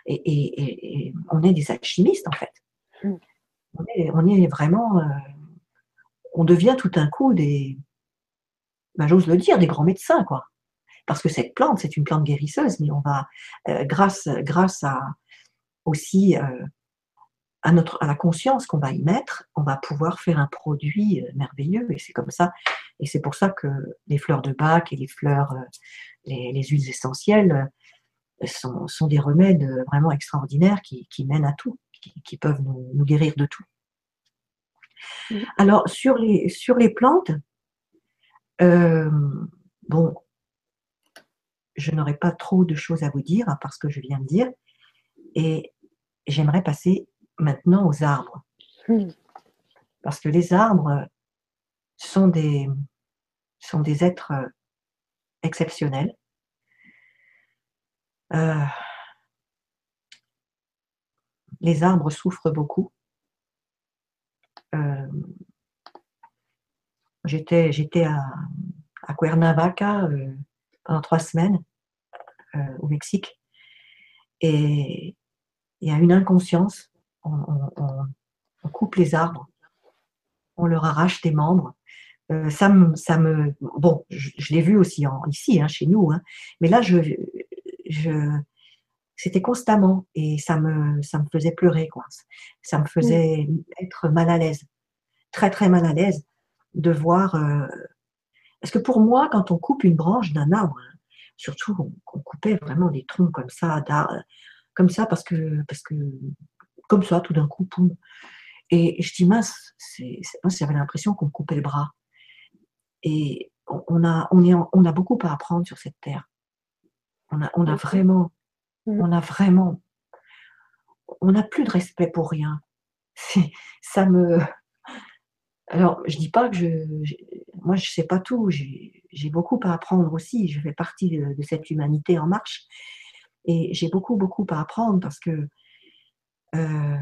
Et, on est des alchimistes en fait. Mm. On, est, on, est, vraiment, euh, on devient tout un coup des, ben, j'ose le dire, des grands médecins quoi. Parce que cette plante, c'est une plante guérisseuse, mais on va, euh, grâce, grâce à, aussi euh, à, notre, à la conscience qu'on va y mettre, on va pouvoir faire un produit euh, merveilleux. Et c'est comme ça. Et c'est pour ça que les fleurs de bac et les fleurs, euh, les, huiles essentielles sont, sont, des remèdes vraiment extraordinaires qui, qui mènent à tout, qui, peuvent nous, guérir de tout. Alors, sur les, sur les plantes, bon, je n'aurai pas trop de choses à vous dire, parce que je viens de dire. Et j'aimerais passer maintenant aux arbres. Parce que les arbres sont des, sont des êtres exceptionnels. Euh, les arbres souffrent beaucoup. Euh, j'étais, j'étais à, à Cuernavaca euh, pendant trois semaines au Mexique et il y a une inconscience. On, coupe les arbres, on leur arrache des membres. Euh, ça, me, ça me, bon, je, l'ai vu aussi en, ici, hein, chez nous, hein. mais là, je, je, c'était constamment et ça me, ça me faisait pleurer, quoi. Ça me faisait être mal à l'aise, très très mal à l'aise de voir. Euh, parce que pour moi, quand on coupe une branche d'un arbre, hein, surtout on, coupait vraiment des troncs comme ça, comme ça parce que, parce que comme ça, tout d'un coup, poum. Et, je dis, mince, j'avais l'impression qu'on me coupait le bras. Et on a, on, est, on a beaucoup à apprendre sur cette terre. On a, on a vraiment, mm. on a vraiment, on n'a plus de respect pour rien. Ça me. Alors, je dis pas que je, moi, je sais pas tout. J'ai beaucoup à apprendre aussi. Je fais partie de cette humanité en marche. Et j'ai beaucoup, beaucoup à apprendre parce que euh,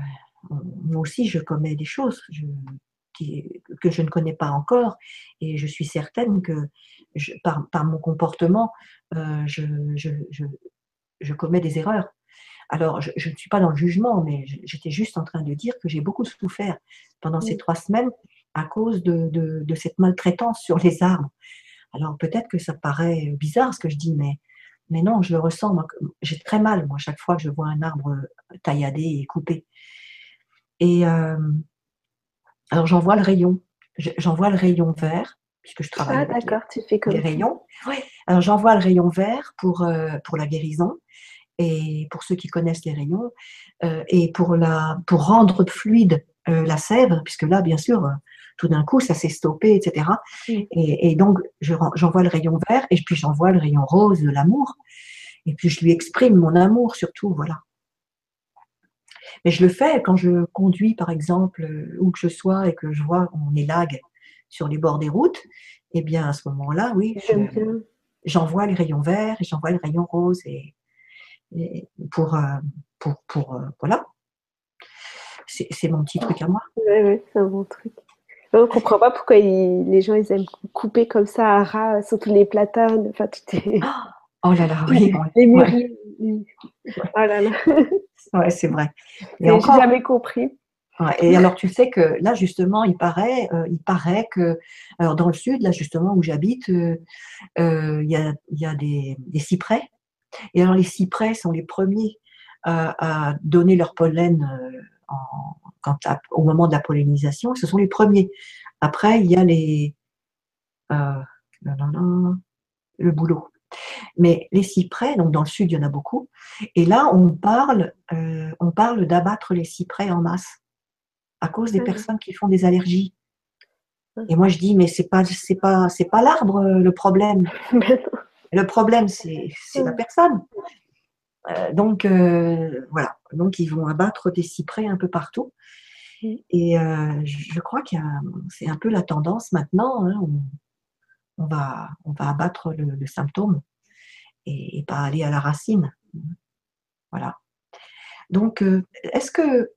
moi aussi, je commets des choses que je ne connais pas encore et je suis certaine que par, mon comportement, euh, je, je, commets des erreurs. Alors, je, ne suis pas dans le jugement, mais j'étais juste en train de dire que j'ai beaucoup souffert pendant ces trois semaines à cause de, de cette maltraitance sur les arbres. Alors, peut-être que ça paraît bizarre ce que je dis, mais mais non, je le ressens. J'ai très mal, moi, chaque fois que je vois un arbre tailladé et coupé. Et euh, alors, j'en vois le rayon. J'en vois le rayon vert, puisque je travaille
ah, d'accord, tu fais comme
les rayons. Alors j'envoie le rayon vert pour, pour la guérison et pour ceux qui connaissent les rayons, et pour, la, pour rendre fluide la sève, puisque là, bien sûr, tout d'un coup, ça s'est stoppé, etc. Et, donc, j'envoie le rayon vert et puis j'envoie le rayon rose de l'amour. Et puis, je lui exprime mon amour surtout, voilà. Mais je le fais quand je conduis, par exemple, euh, où que je sois et que je vois qu'on élague sur les bords des routes. Eh bien, à ce moment-là, oui, j'envoie les rayons verts et j'envoie le rayon rose et, pour, euh, pour, pour, euh, voilà. C'est mon petit truc à moi.
Oui, oui, c'est un bon truc. On ne comprend pas pourquoi les gens ils aiment couper comme ça à ras, surtout les platanes. Enfin, tout est...
Oh là là, oui.
Les mûriers. Oh là là.
Ouais, c'est vrai.
Et encore... J'ai jamais compris.
et alors, tu sais que là, justement, il paraît, euh, il paraît que, alors dans le sud, là, justement, où j'habite, euh, euh, il y, a, y a des, des, cyprès. Et alors, les cyprès sont les premiers à, à donner leur pollen en, quand, au moment de la pollinisation. Ce sont les premiers. Après, il y a les. le boulot. Mais les cyprès, donc dans le sud, il y en a beaucoup. Et là, on parle, euh, on parle d'abattre les cyprès en masse à cause des personnes qui font des allergies. Et moi, je dis, mais c'est pas, c'est pas, c'est pas l'arbre euh, le problème. le problème, c'est, la personne. Euh, donc voilà. Donc ils vont abattre des cyprès un peu partout. Et je crois que c'est un peu la tendance maintenant. Hein, on va, on va abattre le, symptôme et, pas aller à la racine. Voilà. Donc, euh, est-ce que,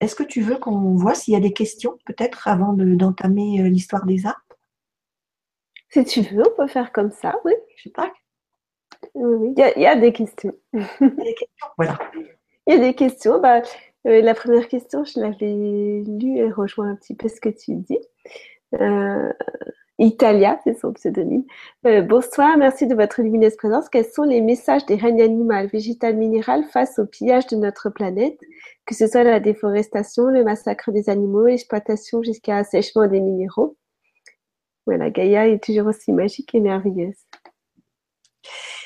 est que tu veux qu'on voit s'il y a des questions, peut-être, avant d'entamer euh, l'histoire des arbres?
Si tu veux, on peut faire comme ça, oui.
Je sais pas.
Oui, il y, a des questions.
Il y a des questions, voilà.
Il y a des questions? Bah, euh, la première question, je l'avais lue et rejoint un petit peu ce que tu dis. Italia, c'est son pseudonyme. Euh, bonsoir, merci de votre lumineuse présence. Quels sont les messages des règnes animales, végétales, minérales face au pillage de notre planète, que ce soit la déforestation, le massacre des animaux, l'exploitation jusqu'à assèchement des minéraux Voilà, Gaïa est toujours aussi magique et merveilleuse.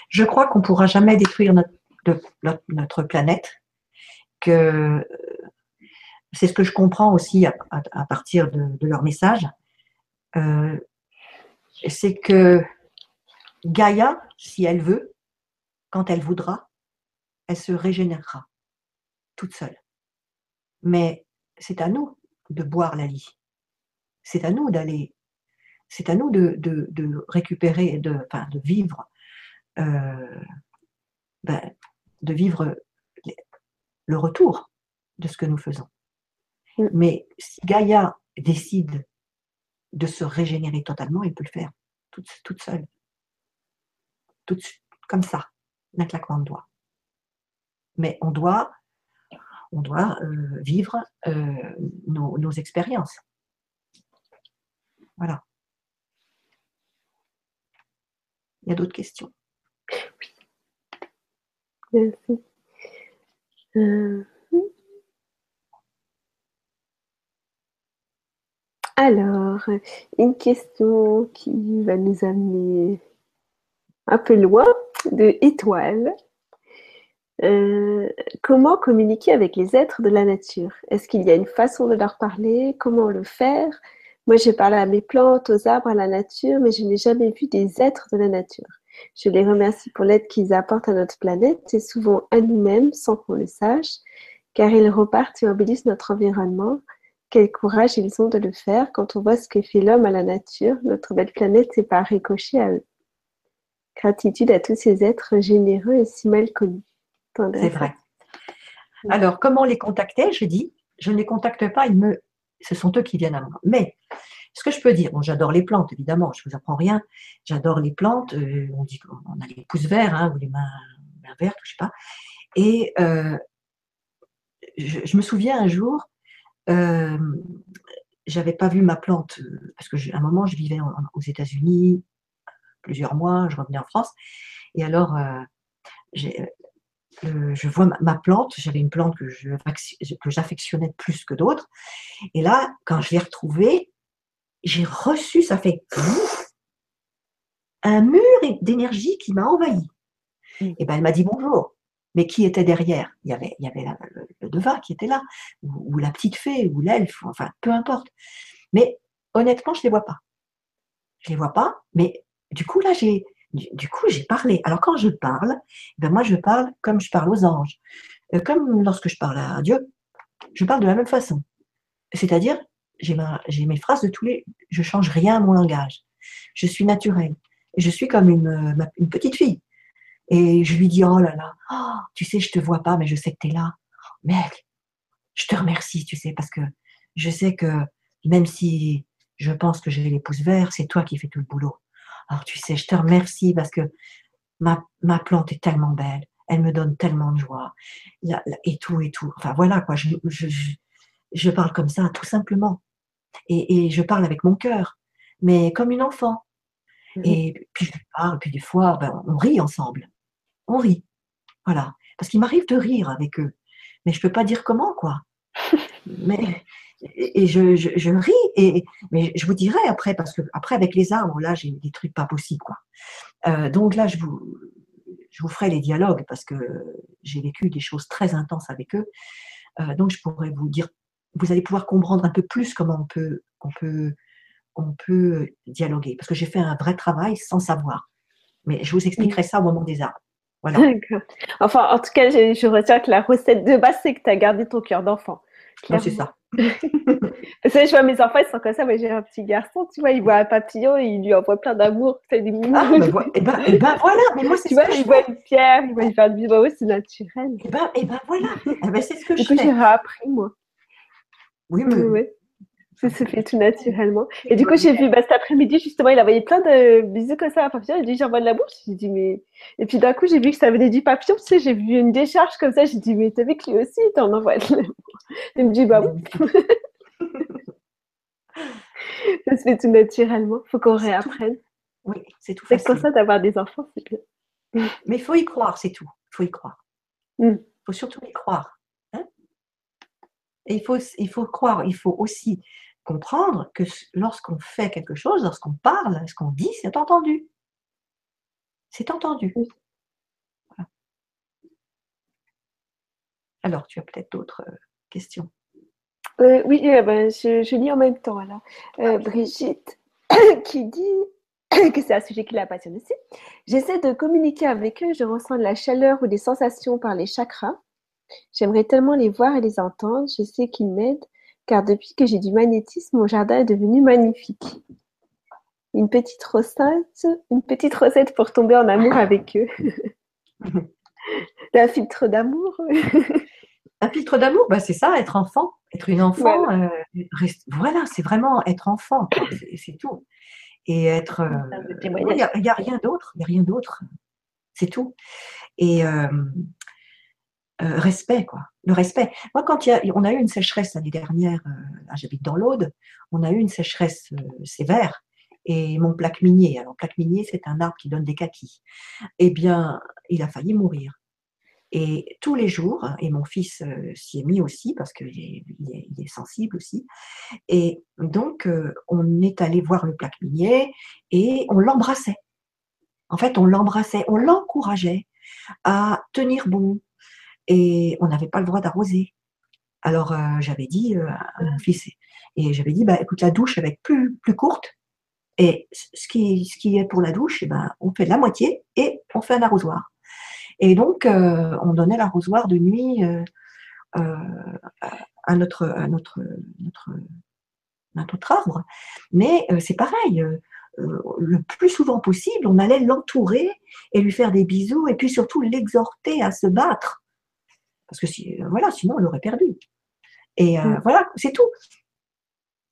Je crois qu'on ne pourra jamais détruire notre, planète, que c'est ce que je comprends aussi à, partir de, leur message. Euh, c'est que Gaïa, si elle veut, quand elle voudra, elle se régénérera toute seule. Mais c'est à nous de boire la lie. C'est à nous d'aller, c'est à nous de, récupérer, de, de vivre, euh, ben, de vivre le retour de ce que nous faisons. Mm. Mais si Gaïa décide de se régénérer totalement, il peut le faire toute, toute seule. Comme ça, d'un claquement de doigts. Mais on doit, on doit euh, vivre euh, nos, expériences. Voilà. Il y a d'autres questions?
Merci. Euh, Alors, une question qui va nous amener un peu loin de Étoile. Euh, comment communiquer avec les êtres de la nature? Est-ce qu'il y a une façon de leur parler? Comment le faire? Moi, j'ai parlé à mes plantes, aux arbres, à la nature, mais je n'ai jamais vu des êtres de la nature. Je les remercie pour l'aide qu'ils apportent à notre planète et souvent à nous-mêmes sans qu'on le sache, car ils repartent et embellissent notre environnement quel courage ils ont de le faire quand on voit ce que fait l'homme à la nature. Notre belle planète c'est pas ricocher à eux. Gratitude à tous ces êtres généreux et si mal connus.
C'est vrai. Alors, comment les contacter? Je dis, je ne les contacte pas, ils me... ce sont eux qui viennent à moi. Mais ce que je peux dire, bon, j'adore les plantes, évidemment, je ne vous apprends rien. J'adore les plantes. Euh, on dit qu'on a les pouces verts hein, ou les mains, vertes, je sais pas. Et euh, je, me souviens un jour, euh, j'avais pas vu ma plante euh, parce que à un moment je vivais aux États-Unis plusieurs mois, je revenais en France et alors euh, je vois ma, plante, j'avais une plante que que j'affectionnais plus que d'autres et là quand je l'ai retrouvée, j'ai reçu, ça fait un mur d'énergie qui m'a envahi. Mm. Et ben elle m'a dit bonjour. Mais qui était derrière? Il y avait, il y avait le, le, devin qui était là, ou, la petite fée, ou l'elfe, enfin peu importe. Mais honnêtement, je ne les vois pas. Je ne les vois pas, mais du coup là j'ai du, coup j'ai parlé. Alors quand je parle, ben moi je parle comme je parle aux anges, euh, comme lorsque je parle à Dieu, je parle de la même façon. C'est-à-dire j'ai mes phrases de tous les, je change rien à mon langage. Je suis naturelle. Je suis comme une, une petite fille. Et je lui dis, oh là là, oh, tu sais, je te vois pas, mais je sais que tu es là. Mec, je te remercie, tu sais, parce que je sais que même si je pense que j'ai les pouces verts, c'est toi qui fais tout le boulot. Alors tu sais, je te remercie parce que ma, ma plante est tellement belle, elle me donne tellement de joie, et tout, et tout. Enfin voilà, quoi, je, je, je parle comme ça, tout simplement. Et, et je parle avec mon cœur, mais comme une enfant. Mmh et puis je parle, puis des fois, ben, on rit ensemble. On rit. Voilà. Parce qu'il m'arrive de rire avec eux. Mais je ne peux pas dire comment, quoi. mais, et je, je, ris, et, mais je vous dirai après, parce que après, avec les arbres, là, j'ai des trucs pas possibles, quoi. Euh, donc là, je vous, je vous ferai les dialogues parce que j'ai vécu des choses très intenses avec eux. Euh, donc, je pourrais vous dire, vous allez pouvoir comprendre un peu plus comment on peut, on peut on peut dialoguer. Parce que j'ai fait un vrai travail sans savoir. Mais je vous expliquerai ça au moment des arbres. Voilà.
Enfin, en tout cas, je, je, retiens que la recette de base, c'est que tu as gardé ton cœur d'enfant.
c'est ça.
Que je vois mes enfants, ils sont comme ça. Moi, j'ai un petit garçon, tu vois, il voit un papillon, il lui envoie plein d'amour.
Ah, ben, et, ben, et ben voilà, mais moi, c'est
Tu vois, il voit une pierre, il voit une faire du oui, c'est naturel.
Et ben, et ben voilà, eh ben, c'est ce que
je
fais.
j'ai appris, moi.
Oui, mais. Oui,
ça se fait tout naturellement. Et du coup, j'ai vu bah, cet après-midi, justement, il envoyé plein de bisous comme ça à papillon. Il dit, j'envoie de la bouche. J'ai dit, mais. Et puis d'un coup, j'ai vu que ça venait du papillon. Tu sais, j'ai vu une décharge comme ça. J'ai dit, mais t'as vu que lui aussi, t'en envoies de l'amour. Il me dit, bah oui. ça se fait tout naturellement. Il faut qu'on réapprenne.
Oui, c'est tout.
C'est comme ça d'avoir des enfants, c'est bien.
Mais il faut y croire, c'est tout. Il faut y croire. Il mm. faut surtout y croire. Et il faut, il faut croire, il faut aussi comprendre que lorsqu'on fait quelque chose, lorsqu'on parle, ce qu'on dit, c'est entendu. C'est entendu. Alors, tu as peut-être d'autres euh, questions?
Euh, oui, eh ben, je, lis en même temps. Alors. Euh, Brigitte qui dit que c'est un sujet qui la passionne aussi. J'essaie de communiquer avec eux, je ressens de la chaleur ou des sensations par les chakras. J'aimerais tellement les voir et les entendre. Je sais qu'ils m'aident car depuis que j'ai du magnétisme, mon jardin est devenu magnifique. Une petite recette, une petite recette pour tomber en amour avec eux. un filtre d'amour.
un filtre d'amour, bah c'est ça, être enfant, être une enfant. Voilà, euh, c'est vraiment être enfant, c'est tout. Et être. Il n'y a, rien d'autre, il n'y a rien d'autre. C'est tout. Et euh, euh, respect, quoi. Le respect. Moi, quand y a, on a eu une sécheresse l'année dernière, euh, j'habite dans l'Aude, on a eu une sécheresse euh, sévère et mon plaque minier, alors plaque minier, c'est un arbre qui donne des kakis, eh bien, il a failli mourir. Et tous les jours, et mon fils s'y est mis aussi parce qu'il est, il est, sensible aussi, et donc on est allé voir le plaque minier et on l'embrassait. En fait, on l'embrassait, on l'encourageait à tenir bon, et on n'avait pas le droit d'arroser. Alors euh, j'avais dit euh, à mon fils, et j'avais dit, bah, écoute, la douche va être plus, plus courte, et ce qui, ce qui est pour la douche, eh ben, on fait la moitié et on fait un arrosoir. Et donc, euh, on donnait l'arrosoir de nuit à, notre, à notre, notre, notre arbre. Mais c'est pareil, le plus souvent possible, on allait l'entourer et lui faire des bisous et puis surtout l'exhorter à se battre parce que si, euh, voilà, sinon, on l'aurait perdu. Et euh, mm. voilà, c'est tout.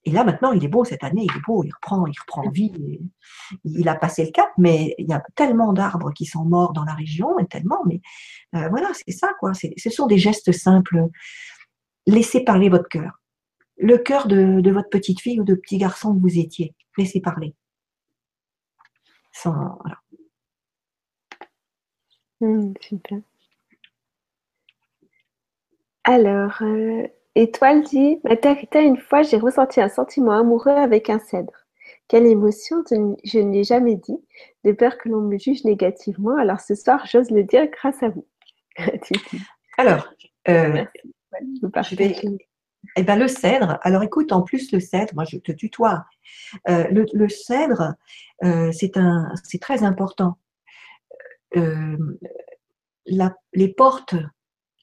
Et là, maintenant, il est beau cette année, il est beau, il reprend, il reprend vie. il a passé le cap, mais il y a tellement d'arbres qui sont morts dans la région, et tellement, mais euh, voilà, c'est ça, quoi. Ce sont des gestes simples. Laissez parler votre cœur. Le cœur de, votre petite fille ou de petit garçon que vous étiez. Laissez parler. Sans, voilà.
Mm, super. Alors, euh, Étoile dit Matérita, une fois, j'ai ressenti un sentiment amoureux avec un cèdre. Quelle émotion je ne l'ai jamais dit, de peur que l'on me juge négativement. Alors ce soir, j'ose le dire grâce à vous.
alors, euh, eh ben, le cèdre, alors écoute, en plus le cèdre, moi je te tutoie. Euh, le, cèdre, euh, c'est très important. Les portes,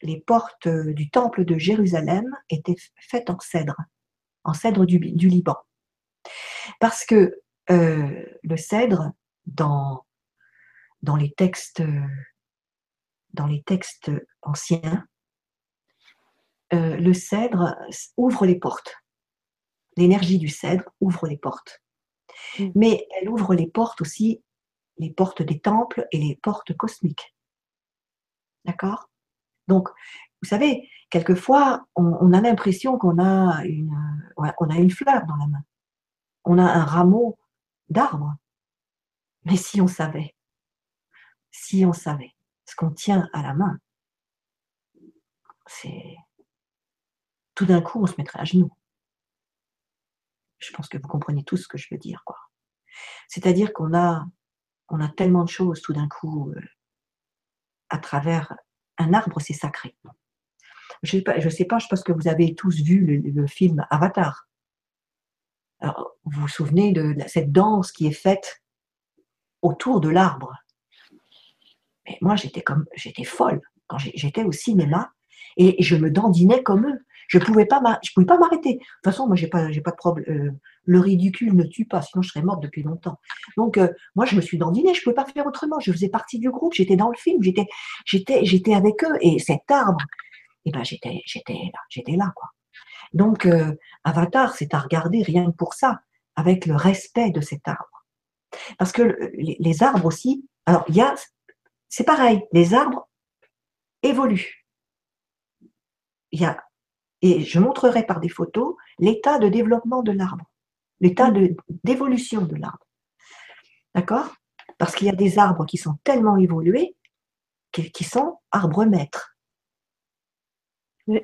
les portes du temple de Jérusalem étaient faites en cèdre, en cèdre du, Liban, parce que le cèdre dans dans les textes dans les textes anciens euh, le cèdre ouvre les portes. L'énergie du cèdre ouvre les portes. Mm. Mais elle ouvre les portes aussi, les portes des temples et les portes cosmiques. D'accord? Donc, vous savez, quelquefois, on, a l'impression qu'on a, une, fleur dans la main. On a un rameau d'arbre. Mais si on savait, si on savait ce qu'on tient à la main, c'est tout d'un coup, on se mettrait à genoux. Je pense que vous comprenez tout ce que je veux dire. C'est-à-dire qu'on a, on a tellement de choses tout d'un coup euh, à travers un arbre, c'est sacré. Je ne sais, pas, je sais pas, je pense que vous avez tous vu le, film Avatar. Vous vous souvenez de, cette danse qui est faite autour de l'arbre? Mais moi, j'étais comme, j'étais folle quand j'étais au cinéma et je me dandinais comme eux. Je ne pouvais pas m'arrêter. De toute façon, moi, j'ai pas, de problème. Euh, le ridicule ne tue pas, sinon je serais morte depuis longtemps. Donc, euh, moi, je me suis dandinée, je ne pouvais pas faire autrement. Je faisais partie du groupe, j'étais dans le film, j'étais, avec eux. Et cet arbre, eh ben, j'étais, là, j'étais là, quoi. Donc, euh, Avatar, c'est à regarder rien que pour ça, avec le respect de cet arbre. Parce que les arbres aussi, alors, il y a, c'est pareil, les arbres évoluent. Il y a et je montrerai par des photos l'état de développement de l'arbre, l'état d'évolution de, l'arbre. D'accord? Parce qu'il y a des arbres qui sont tellement évolués qui, sont arbres maîtres.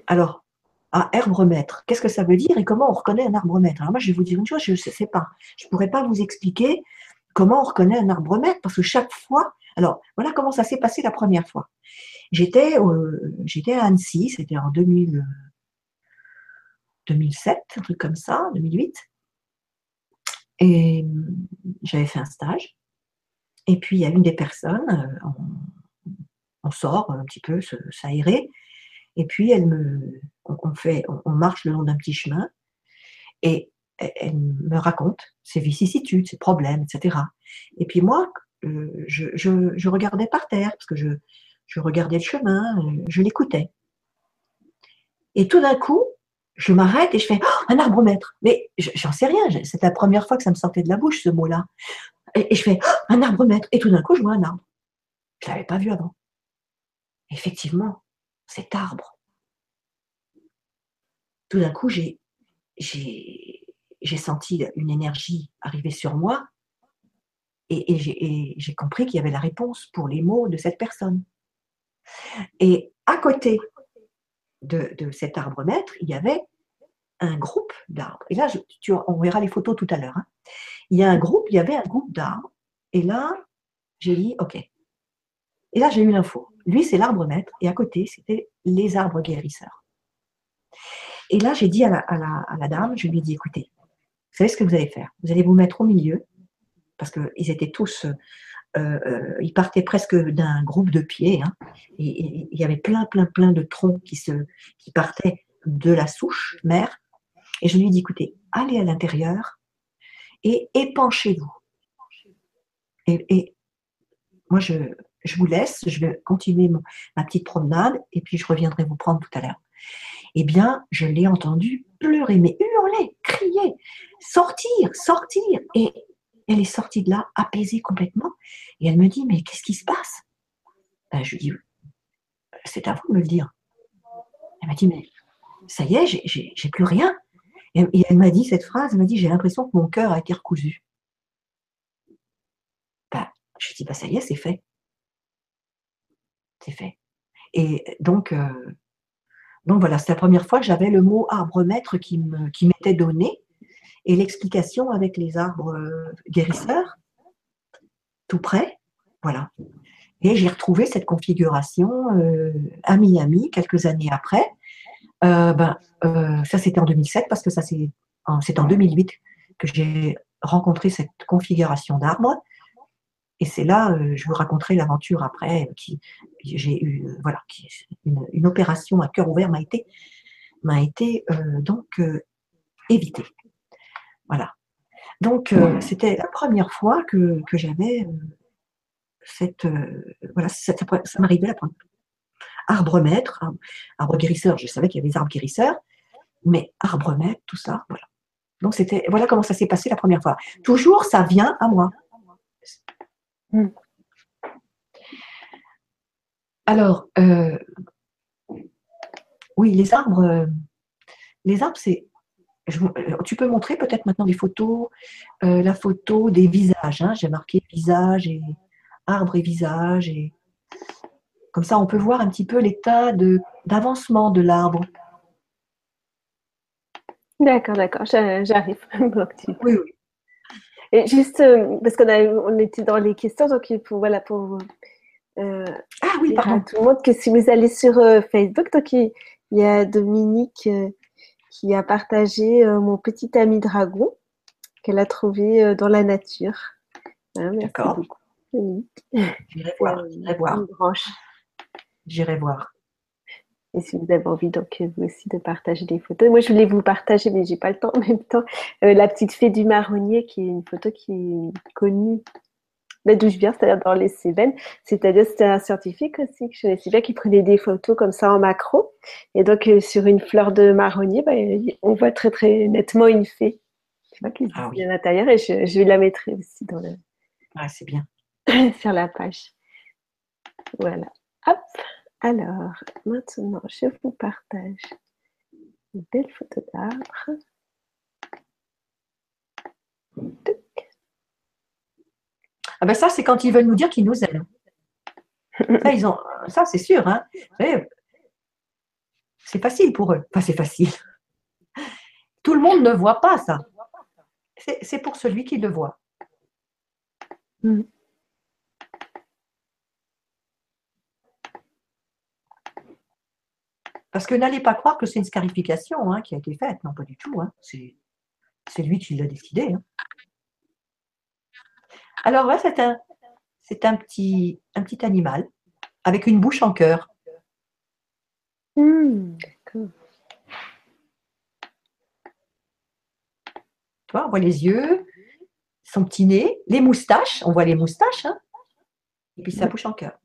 Alors, un arbre maître, qu'est-ce que ça veut dire et comment on reconnaît un arbre maître Alors moi, je vais vous dire une chose, je ne sais pas. Je ne pourrais pas vous expliquer comment on reconnaît un arbre maître parce que chaque fois, alors voilà comment ça s'est passé la première fois. J'étais à Annecy, c'était en 2000, 2007, un truc comme ça, 2008. Et j'avais fait un stage. Et puis, il y a une des personnes, euh, on, sort un petit peu, s'aérer. Et puis, elle me, on, fait, on, marche le long d'un petit chemin. Et elle me raconte ses vicissitudes, ses problèmes, etc. Et puis moi, euh, je, regardais par terre, parce que je, je regardais le chemin, je l'écoutais. Et tout d'un coup, je m'arrête et je fais oh, un arbre maître. Mais j'en sais rien, c'est la première fois que ça me sortait de la bouche ce mot-là. Et, je fais oh, un arbre maître. Et tout d'un coup, je vois un arbre. Je ne l'avais pas vu avant. Effectivement, cet arbre. Tout d'un coup, j'ai, senti une énergie arriver sur moi et, j'ai compris qu'il y avait la réponse pour les mots de cette personne. Et à côté de, cet arbre maître, il y avait un groupe d'arbres. Et là, on verra les photos tout à l'heure. Hein. Il y a un groupe, il y avait un groupe d'arbres. Et là, j'ai dit, OK. Et là, j'ai eu l'info. Lui, c'est l'arbre maître. Et à côté, c'était les arbres guérisseurs. Et là, j'ai dit à la, dame, je lui ai dit, écoutez, vous savez ce que vous allez faire? Vous allez vous mettre au milieu, parce qu'ils étaient tous euh, euh, il partait presque d'un groupe de pieds. Hein. il y avait plein, plein, plein de troncs qui, se, qui partaient de la souche mère. Et je lui ai dit, écoutez, allez à l'intérieur et épanchez-vous. Et, moi, je, je, vous laisse, je vais continuer ma petite promenade et puis je reviendrai vous prendre tout à l'heure. Eh bien, je l'ai entendu pleurer, mais hurler, crier, sortir, sortir. Et elle est sortie de là apaisée complètement. Et elle me dit, mais qu'est-ce qui se passe? Ben, Je lui dis, c'est à vous de me le dire. Elle m'a dit, mais ça y est, j'ai plus rien. Et, elle m'a dit cette phrase, elle m'a dit, j'ai l'impression que mon cœur a été recousu. Ben, je lui dis, bah, ça y est, c'est fait. C'est fait. Et donc, euh, donc voilà, c'est la première fois que j'avais le mot arbre maître qui m'était donné et l'explication avec les arbres euh, guérisseurs, tout près. Voilà. Et j'ai retrouvé cette configuration euh, à Miami quelques années après. Euh, ben, ça, c'était en 2007 parce que ça, c'est en, en 2008 que j'ai rencontré cette configuration d'arbres. Et c'est là, je vous raconterai l'aventure après, qui j'ai eu, voilà, une, une, opération à cœur ouvert m'a été, m'a été donc évitée. Voilà. Donc, euh, c'était la première fois que, j'avais euh, cette. Euh, voilà, ça, m'arrivait la première Arbre maître, arbre, guérisseur, je savais qu'il y avait des arbres guérisseurs, mais arbre maître, tout ça, voilà. Donc, c'était. Voilà comment ça s'est passé la première fois. Toujours, ça vient à moi. Hmm. Alors, oui, les arbres, les arbres, c'est euh, tu peux montrer peut-être maintenant des photos, euh, la photo des visages. Hein. J'ai marqué visage et arbre et visage. Et... Comme ça, on peut voir un petit peu l'état d'avancement de, l'arbre.
D'accord, d'accord, j'arrive. oui, oui. Et juste, euh, parce qu'on on était dans les questions, donc pour, voilà, pour
ah, oui, pardon.
tout le monde que si vous allez sur Facebook, donc il, y a Dominique qui a partagé euh, mon petit ami dragon qu'elle a trouvé euh, dans la nature.
Hein, D'accord. J'irai voir. J'irai voir. J'irai voir.
Et si vous avez envie donc vous aussi de partager des photos. Moi, je voulais vous partager, mais j'ai pas le temps en même temps. Euh, la petite fée du marronnier, qui est une photo qui est connue d'où je viens, c'est-à-dire dans les Cévennes. C'est-à-dire, c'était un scientifique aussi que je connaissais bien qui prenait des photos comme ça en macro. Et donc, euh, sur une fleur de marronnier, bah, on voit très très nettement une fée. Tu vois, qui ah, à l'intérieur et je, je, vais la mettre aussi dans le.
Ah, c'est bien.
sur la page. Voilà. Hop. Alors, maintenant, je vous partage une belle photo d'arbre.
Ah ben ça, c'est quand ils veulent nous dire qu'ils nous aiment. Ça, ils ont, ça c'est sûr. Hein. C'est facile pour eux. Enfin, c'est facile. Tout le monde ne voit pas ça. C'est pour celui qui le voit. Mm. Parce que n'allez pas croire que c'est une scarification hein, qui a été faite. Non, pas du tout. Hein. C'est lui qui l'a décidé. Hein. Alors là, c'est un, c'est un petit, un petit animal avec une bouche en cœur.
Hmm,
on voit les yeux, son petit nez, les moustaches, on voit les moustaches, hein, et puis sa bouche en cœur.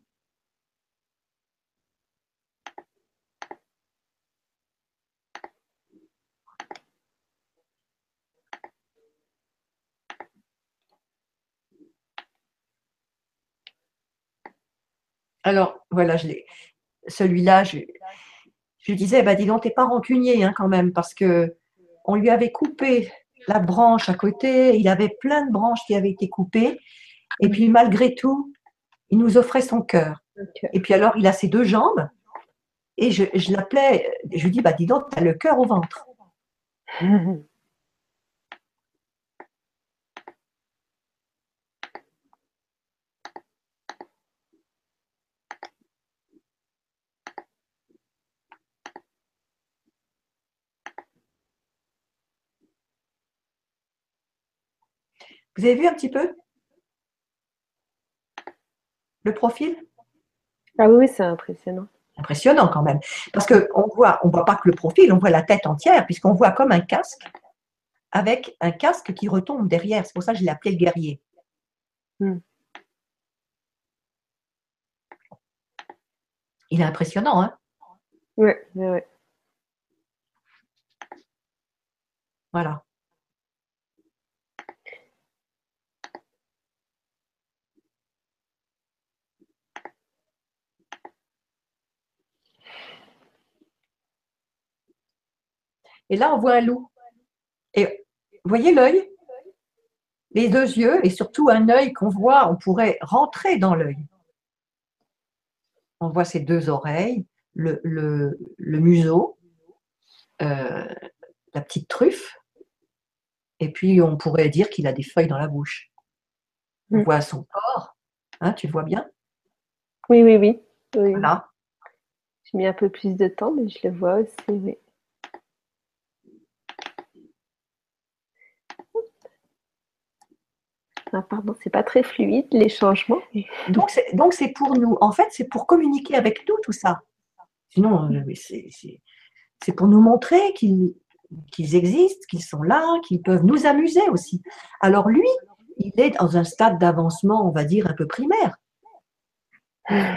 Alors, voilà, je celui-là, je, je disais, bah, dis donc, t'es pas rancunier hein, quand même, parce que on lui avait coupé la branche à côté, il avait plein de branches qui avaient été coupées, et puis malgré tout, il nous offrait son cœur. Et puis alors, il a ses deux jambes, et je, je l'appelais, je lui dis, bah, dis donc, tu as le cœur au ventre. Vous avez vu un petit peu le profil?
Ah oui, c'est impressionnant.
Impressionnant quand même. Parce qu'on voit, on voit pas que le profil, on voit la tête entière, puisqu'on voit comme un casque avec un casque qui retombe derrière. C'est pour ça que je l'ai appelé le guerrier. Hmm. Il est impressionnant, hein?
Oui, oui, oui.
Voilà. Et là, on voit un loup. Et vous voyez l'œil? Les deux yeux et surtout un œil qu'on voit, on pourrait rentrer dans l'œil. On voit ses deux oreilles, le, museau, euh, la petite truffe. Et puis, on pourrait dire qu'il a des feuilles dans la bouche. On mm. voit son corps. Hein, tu le vois bien?
Oui, oui, oui.
Voilà.
J'ai mis un peu plus de temps, mais je le vois aussi, oui. Ah, pardon, c'est pas très fluide les changements.
Donc c'est, donc c'est pour nous. En fait, c'est pour communiquer avec nous tout ça. Sinon, euh, c'est, pour nous montrer qu'ils, existent, qu'ils sont là, qu'ils peuvent nous amuser aussi. Alors lui, il est dans un stade d'avancement, on va dire, un peu primaire.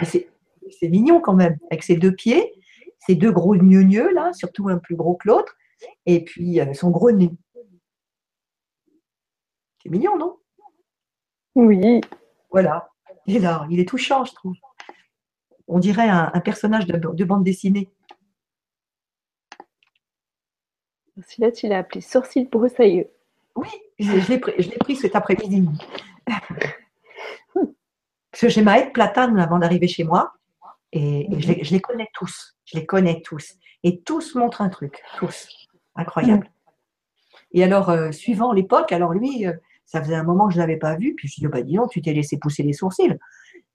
C'est, mignon quand même, avec ses deux pieds, ses deux gros gneugneux là, surtout un plus gros que l'autre, et puis euh, son gros nez. C'est mignon, non?
Oui.
Voilà. Et là, il est touchant, je trouve. On dirait un, personnage de, bande dessinée.
Celui-là, tu l'as appelé Sourcil broussailleux.
Oui, je, l'ai pris, cet après-midi. Parce que j'ai ma haie de platane avant d'arriver chez moi. Et, je, les, connais tous. Je les connais tous. Et tous montrent un truc. Tous. Incroyable. Et alors, euh, suivant l'époque, alors lui, euh, ça faisait un moment que je ne l'avais pas vu. Puis je lui ai dit, bah, dis non, tu t'es laissé pousser les sourcils.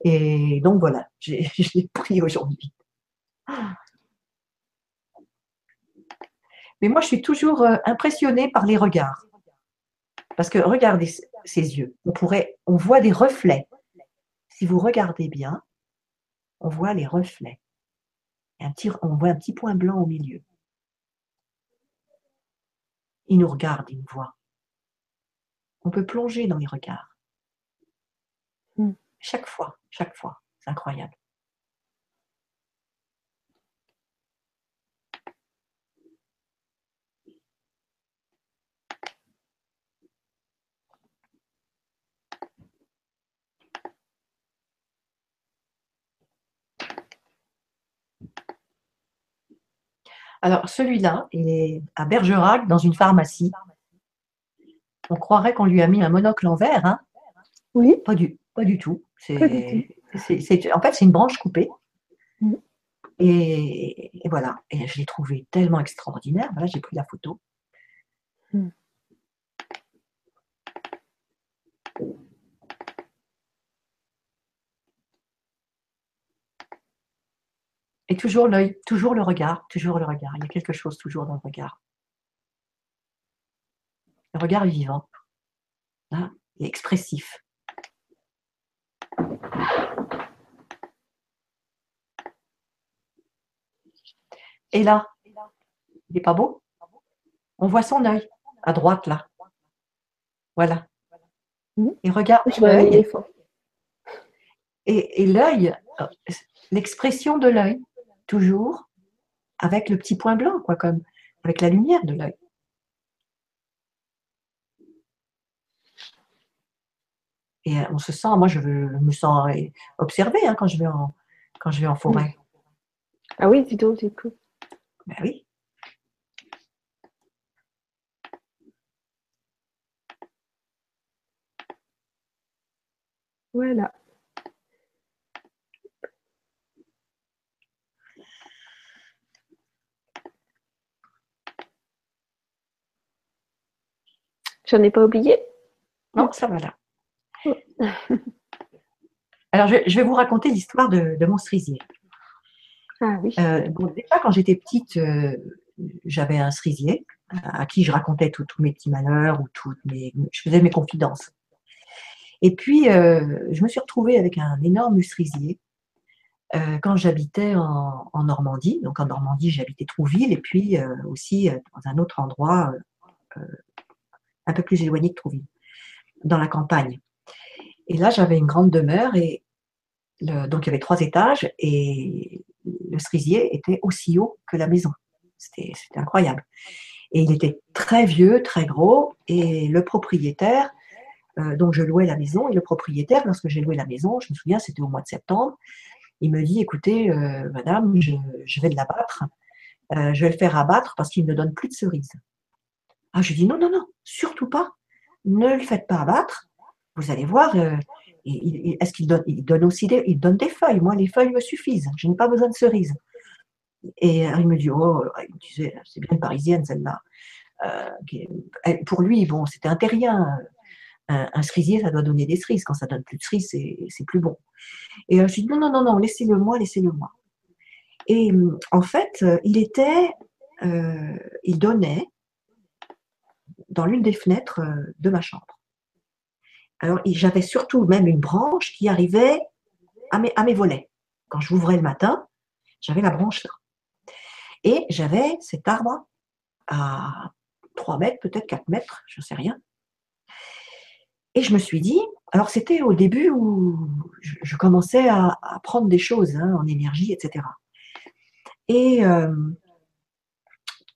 Et donc voilà, je l'ai pris aujourd'hui. Mais moi, je suis toujours euh, impressionnée par les regards. Parce que regardez ses yeux. On pourrait, on voit des reflets. Si vous regardez bien, on voit les reflets. un petit, on voit un petit point blanc au milieu. Il nous regarde, il nous voit. On peut plonger dans les regards. Hmm. Chaque fois, chaque fois. C'est incroyable. Alors, celui-là, il est à Bergerac, dans une pharmacie. On croirait qu'on lui a mis un monocle en verre. Hein
oui.
Pas du, pas du tout. C'est, en fait, c'est une branche coupée. Mm. Et, voilà. Et je l'ai trouvé tellement extraordinaire. Voilà, j'ai pris la photo. Mm. Et toujours l'œil, toujours le regard, toujours le regard. Il y a quelque chose toujours dans le regard. Le regard est vivant. Il est expressif. Et là, il n'est pas beau On voit son œil, à droite là. Voilà. Et regarde l'œil. Et, et l'œil, euh, l'expression de l'œil, toujours avec le petit point blanc, quoi, comme avec la lumière de l'œil. Et euh, on se sent, moi je, me sens observée hein, quand, je vais en, quand je vais en forêt.
Ah oui, dis donc, du coup.
Ben oui.
Voilà. J'en ai pas oublié?
Non, ça va là. Alors, je, vais vous raconter l'histoire de, mon cerisier.
Ah oui.
Euh, déjà, quand j'étais petite, euh, j'avais un cerisier à qui je racontais tous mes petits malheurs ou toutes mes, je faisais mes confidences. Et puis, euh, je me suis retrouvée avec un énorme cerisier quand j'habitais en, en, Normandie. Donc, en Normandie, j'habitais Trouville et puis aussi dans un autre endroit un peu plus éloigné de Trouville, dans la campagne. Et là, j'avais une grande demeure et donc il y avait trois étages et le cerisier était aussi haut que la maison. C'était incroyable. Et il était très vieux, très gros et le propriétaire, euh, donc je louais la maison et le propriétaire, lorsque j'ai loué la maison, je me souviens, c'était au mois de septembre, il me dit, écoutez, euh, madame, je, vais l'abattre, euh, je vais le faire abattre parce qu'il ne donne plus de cerises. Ah, je dis non, non, non, surtout pas. Ne le faites pas abattre. Vous allez voir, euh, est-ce qu'il donne, il donne aussi des, il donne des feuilles. Moi, les feuilles me suffisent. Je n'ai pas besoin de cerises. Et il me dit, oh, il me disait, c'est bien une parisienne celle-là. pour lui, bon, c'était un terrien. Un, cerisier, ça doit donner des cerises. Quand ça donne plus de cerises, c'est plus bon. Et je lui dis non, non, non, non, laissez-le moi, laissez-le moi. Et en fait, il était, il donnait dans l'une des fenêtres de ma chambre. Alors, j'avais surtout même une branche qui arrivait à mes, à mes volets. Quand je le matin, j'avais la branche là. Et j'avais cet arbre à 3 mètres, peut-être 4 mètres, je ne sais rien. Et je me suis dit, alors c'était au début où je, commençais à, prendre des choses hein, en énergie, etc. Et euh,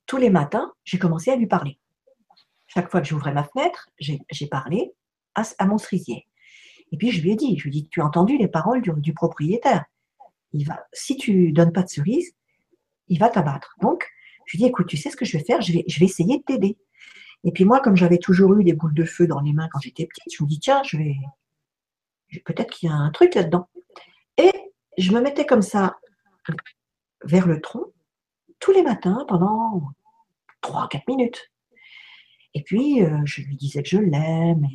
tous les matins, j'ai commencé à lui parler. Chaque fois que j'ouvrais ma fenêtre, j'ai parlé à, mon cerisier. Et puis je lui ai dit, je lui ai dit, tu as entendu les paroles du, propriétaire. Il va, si tu donnes pas de cerise, il va t'abattre. Donc, je lui ai dit, écoute, tu sais ce que je vais faire? Je vais, je vais essayer de t'aider. Et puis moi, comme j'avais toujours eu des boules de feu dans les mains quand j'étais petite, je me dis, tiens, je vais, peut-être qu'il y a un truc là-dedans. Et je me mettais comme ça vers le tronc tous les matins pendant 3-4 minutes. Et puis, euh, je lui disais que je l'aime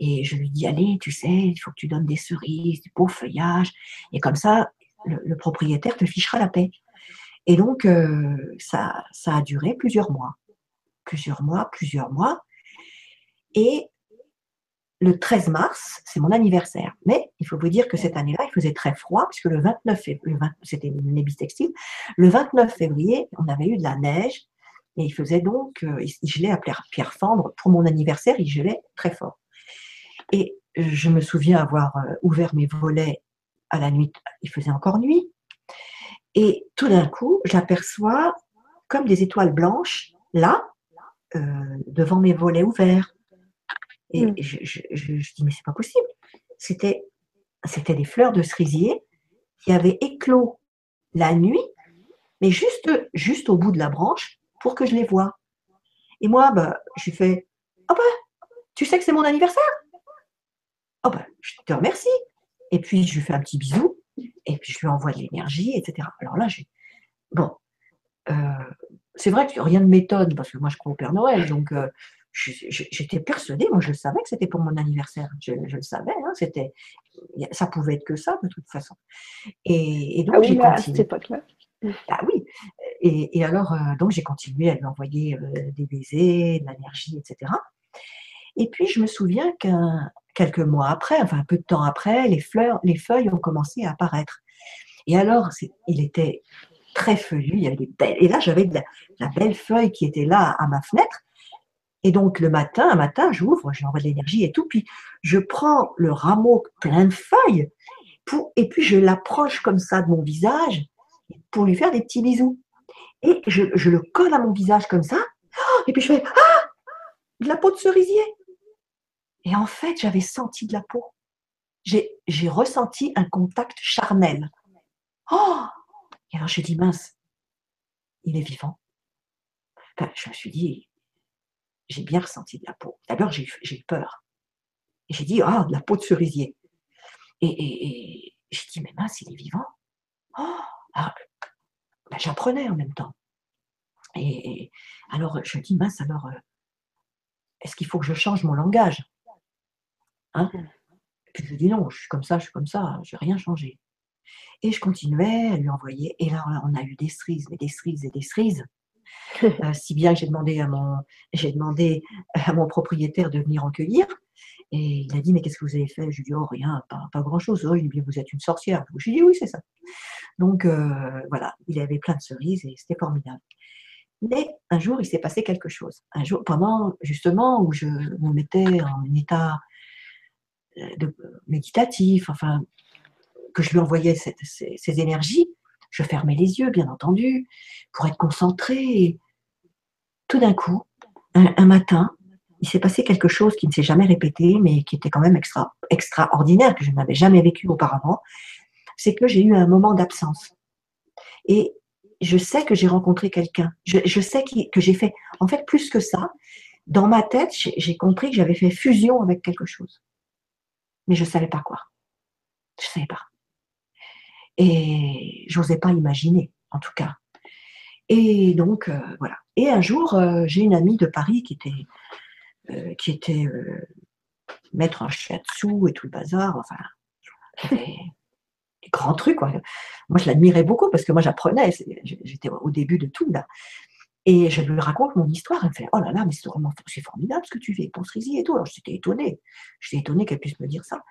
et, je lui dis, allez, tu sais, il faut que tu donnes des cerises, du beau feuillage. Et comme ça, le, propriétaire te fichera la paix. Et donc, euh, ça, ça a duré plusieurs mois. Plusieurs mois, plusieurs mois. Et le 13 mars, c'est mon anniversaire. Mais il faut vous dire que cette année-là, il faisait très froid, puisque le 29 février, c'était une textile, le 29 février, on avait eu de la neige, et il faisait donc, euh, il gelait à pierre fendre. Pour mon anniversaire, il gelait très fort. Et je me souviens avoir euh, ouvert mes volets à la nuit, il faisait encore nuit. Et tout d'un coup, j'aperçois comme des étoiles blanches, là, euh, devant mes volets ouverts. Et hmm. je, je, dis, mais c'est pas possible. C'était, c'était des fleurs de cerisier qui avaient éclos la nuit, mais juste, juste au bout de la branche, pour que je les vois. Et moi, bah, je lui fais Ah ben, tu sais que c'est mon anniversaire? Ah ben, je te remercie. Et puis, je lui fais un petit bisou, et puis je lui envoie de l'énergie, etc. Alors là, j'ai. Bon. Euh, c'est vrai que rien ne m'étonne, parce que moi, je crois au Père Noël, donc. Euh, j'étais persuadée, moi je savais que c'était pour mon anniversaire, je, le savais, hein, c'était, ça pouvait être que ça de toute façon. Et, donc
ah j'ai continué.
Ah oui, et, alors, euh, donc j'ai continué à lui envoyer euh, des baisers, de l'énergie, etc. Et puis, je me souviens que quelques mois après, enfin peu de temps après, les, fleurs, les feuilles ont commencé à apparaître. Et alors, il était très feuillu. Et là, j'avais la, belle feuille qui était là à ma fenêtre. Et donc, le matin, un matin, j'ouvre, j'envoie de l'énergie et tout. Puis, je prends le rameau plein de feuilles et puis je l'approche comme ça de mon visage pour lui faire des petits bisous et je, le colle à mon visage comme ça, et puis je fais Ah De la peau de cerisier Et en fait, j'avais senti de la peau. J'ai ressenti un contact charnel. Oh Et alors je dit mince, il est vivant. je me suis dit, j'ai bien ressenti de la peau. D'abord, j'ai eu peur. J'ai dit, ah, de la peau de cerisier. Et, et, j'ai dit, mais mince, il est vivant. Oh ben, j'apprenais en même temps. Et, alors, je dis, mince, alors, euh, est-ce qu'il faut que je change mon langage? Hein? Puis je dis non, je suis comme ça, je suis comme ça, je n'ai rien changé. Et je continuais à lui envoyer. Et là, on a eu des cerises, mais des cerises et des cerises. Euh, si bien que j'ai demandé, à mon, j'ai demandé à mon propriétaire de venir en cueillir. Et il a dit, mais qu'est-ce que vous avez fait? Je lui ai dit, oh, rien, pas, grand-chose. Oh, il dit, vous êtes une sorcière. Je lui ai dit, oui, c'est ça. Donc, euh, voilà, il avait plein de cerises et c'était formidable. Mais un jour, il s'est passé quelque chose. Un jour, pendant justement où je me mettais en état euh, méditatif, enfin, que je lui envoyais ces, énergies, je fermais les yeux, bien entendu, pour être concentré. tout d'un coup, un, matin, il s'est passé quelque chose qui ne s'est jamais répété, mais qui était quand même extra, extraordinaire, que je n'avais jamais vécu auparavant. C'est que j'ai eu un moment d'absence. Et je sais que j'ai rencontré quelqu'un. Je, sais que j'ai fait, en fait, plus que ça, dans ma tête, j'ai compris que j'avais fait fusion avec quelque chose. Mais je ne savais pas quoi. Je ne savais pas. Et j'osais pas imaginer, en tout cas. Et donc, euh, voilà. Et un jour, euh, j'ai une amie de Paris qui était, euh, qui était maître en shiatsu et tout le bazar. Enfin, grands trucs. Quoi. Moi, je l'admirais beaucoup parce que moi, j'apprenais. J'étais au début de tout, là. Et je lui raconte mon histoire. Elle me fait Oh là là, mais c'est vraiment c'est formidable ce que tu fais, cerisier et tout. Alors j'étais étonnée. J'étais étonnée qu'elle puisse me dire ça.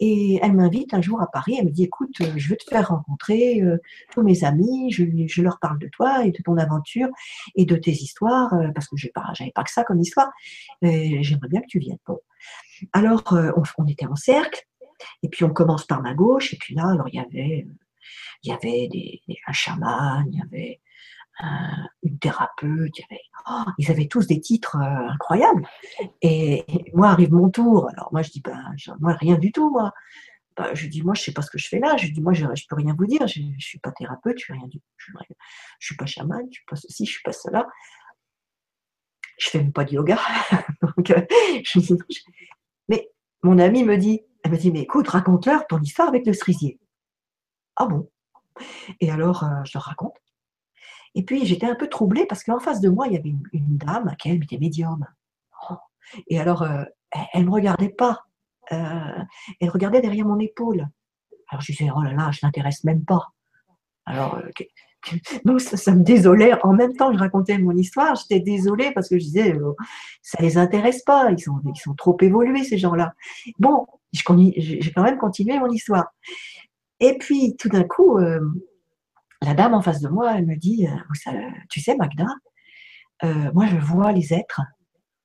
Et elle m'invite un jour à Paris. Elle me dit Écoute, euh, je veux te faire rencontrer euh, tous mes amis. Je, leur parle de toi et de ton aventure et de tes histoires, euh, parce que je n'avais pas, que ça comme histoire. J'aimerais bien que tu viennes. Bon. Alors, on, était en cercle. Et puis on commence par ma gauche. Et puis là, alors il y avait, il y avait un chaman, il y avait une thérapeute, oh, ils avaient tous des titres euh, incroyables. Et, moi arrive mon tour. Alors moi je dis, ben, moi rien du tout, moi. Ben, je dis, moi je sais pas ce que je fais là. Je dis, moi je, je peux rien vous dire. Je, je suis pas thérapeute, je suis rien du Je, je suis pas chaman, je suis pas ceci, je suis pas cela. Je fais même pas de yoga. Euh, mais mon amie me dit, elle me dit, mais écoute, raconte-leur ton histoire avec le cerisier. Ah bon? Et alors, euh, je leur raconte. Et puis j'étais un peu troublée parce qu'en face de moi, il y avait une, dame qui elle était médium. Oh. Et alors, euh, elle ne me regardait pas. Euh, elle regardait derrière mon épaule. Alors je disais, oh là là, je n'intéresse même pas. Alors, donc ça, me désolait. En même temps je racontais mon histoire, j'étais désolée parce que je disais, ça ça les intéresse pas. Ils sont, ils sont trop évolués, ces gens-là. Bon, j'ai quand même continué mon histoire. Et puis, tout d'un coup, la dame en face de moi, elle me dit, euh, tu sais Magda, euh, moi je vois les êtres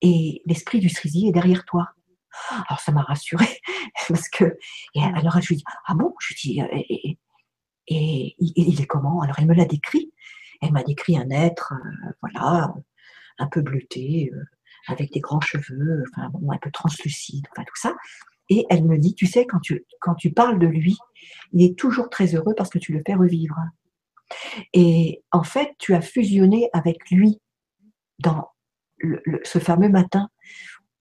et l'esprit du cerisier est derrière toi. Alors ça m'a rassurée parce que alors je lui dis ah bon? Je lui dis euh, et, il est comment? Alors elle me l'a décrit elle m'a décrit un être voilà un peu bleuté avec des grands cheveux enfin un peu translucide enfin tout ça et elle me dit tu sais quand tu quand tu parles de lui il est toujours très heureux parce que tu le fais revivre et en fait, tu as fusionné avec lui dans ce fameux matin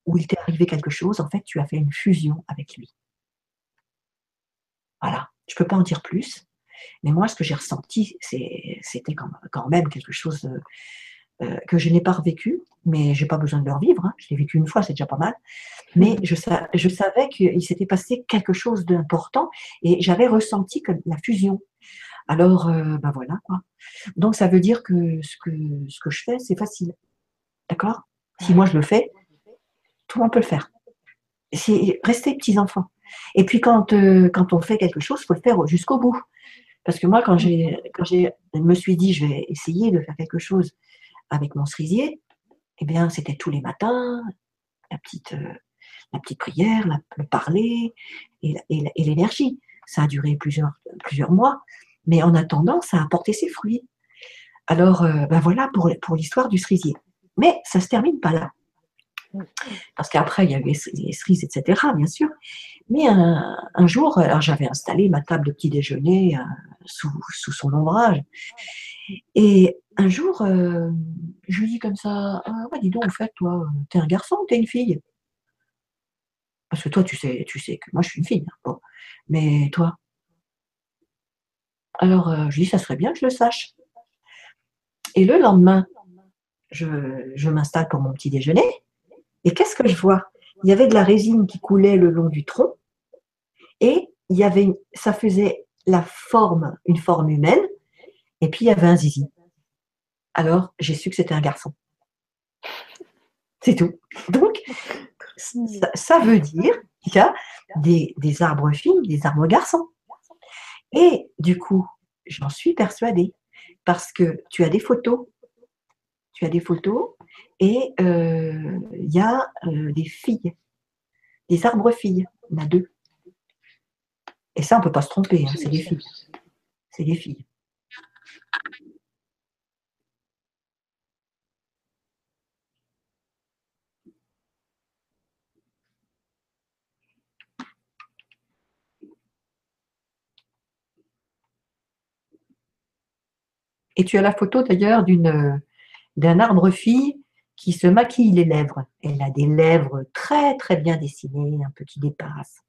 où il t'est arrivé quelque chose. En fait, tu as fait une fusion avec lui. Voilà. Je ne peux pas en dire plus. Mais moi, ce que j'ai ressenti, c'était quand même quelque chose euh, que je n'ai pas revécu, mais je n'ai pas besoin de le revivre. Hein. Je l'ai vécu une fois, c'est déjà pas mal. Mais je, je savais qu'il s'était passé quelque chose d'important et j'avais ressenti que la fusion. Alors, ben voilà quoi. Donc ça veut dire que ce que, ce que je fais, c'est facile. D'accord? Si moi je le fais, tout le monde peut le faire. C'est rester petits enfants. Et puis quand, euh, quand on fait quelque chose, il faut le faire jusqu'au bout. Parce que moi, quand j'ai quand j'ai me suis dit je vais essayer de faire quelque chose avec mon cerisier, eh bien c'était tous les matins, la petite, euh, la petite prière, le parler et, et l'énergie. Ça a duré plusieurs, plusieurs mois. Mais en attendant, ça a apporté ses fruits. Alors, euh, ben voilà pour, pour l'histoire du cerisier. Mais ça ne se termine pas là. Parce qu'après, il y avait les cerises, etc., bien sûr. Mais un, jour, alors j'avais installé ma table de petit déjeuner euh, sous, son ombrage. Et un jour, euh, je lui dis comme ça ah, Dis donc, en fait, toi, t'es un garçon ou t'es une fille? Parce que toi, tu sais, tu sais que moi, je suis une fille. Hein. Bon. Mais toi, alors, euh, je dis, ça serait bien que je le sache. Et le lendemain, je, m'installe pour mon petit déjeuner. Et qu'est-ce que je vois? Il y avait de la résine qui coulait le long du tronc. Et il avait, ça faisait la forme, une forme humaine. Et puis, il y avait un zizi. Alors, j'ai su que c'était un garçon. C'est tout. Donc, ça, veut dire qu'il y a des, arbres filles, des arbres garçons. Et du coup, j'en suis persuadée parce que tu as des photos. Tu as des photos et euh, il y a euh, des filles, des arbres filles. En a deux. Et ça, on ne peut pas se tromper, hein, c'est des filles. C'est des filles. Et tu as la photo d'ailleurs d'une, d'un arbre-fille qui se maquille les lèvres. Elle a des lèvres très très bien dessinées, un peu qui dépassent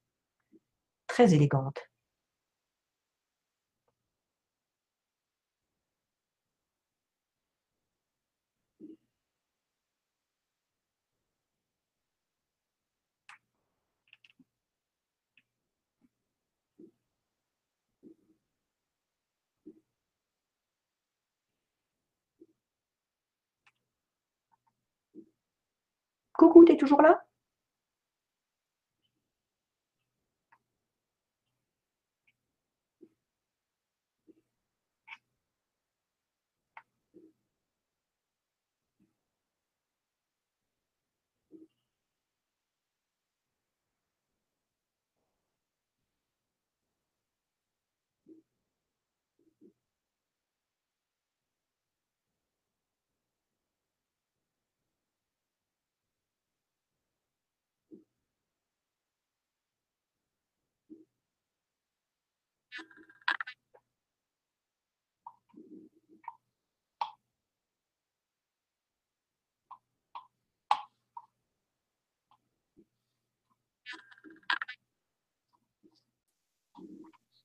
très élégante. Coucou, t'es toujours là?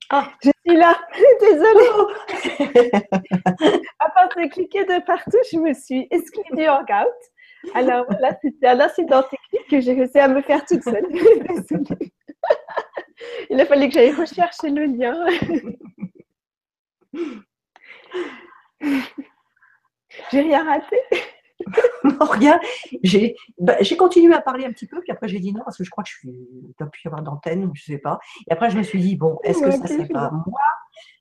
Ah, je suis là, désolée. à part de cliquer de partout, je me suis exclue du Hangout. Alors là, c'était un incident technique que j'ai réussi à me faire toute seule. désolée. Il a fallu que j'aille rechercher le lien. j'ai rien raté.
non, rien. Bah, j'ai continué à parler un petit peu, puis après j'ai dit non, parce que je crois que je suis, plus avoir d'antenne, je ne sais pas. Et après je me suis dit, bon, est-ce que ça ne serait pas moi?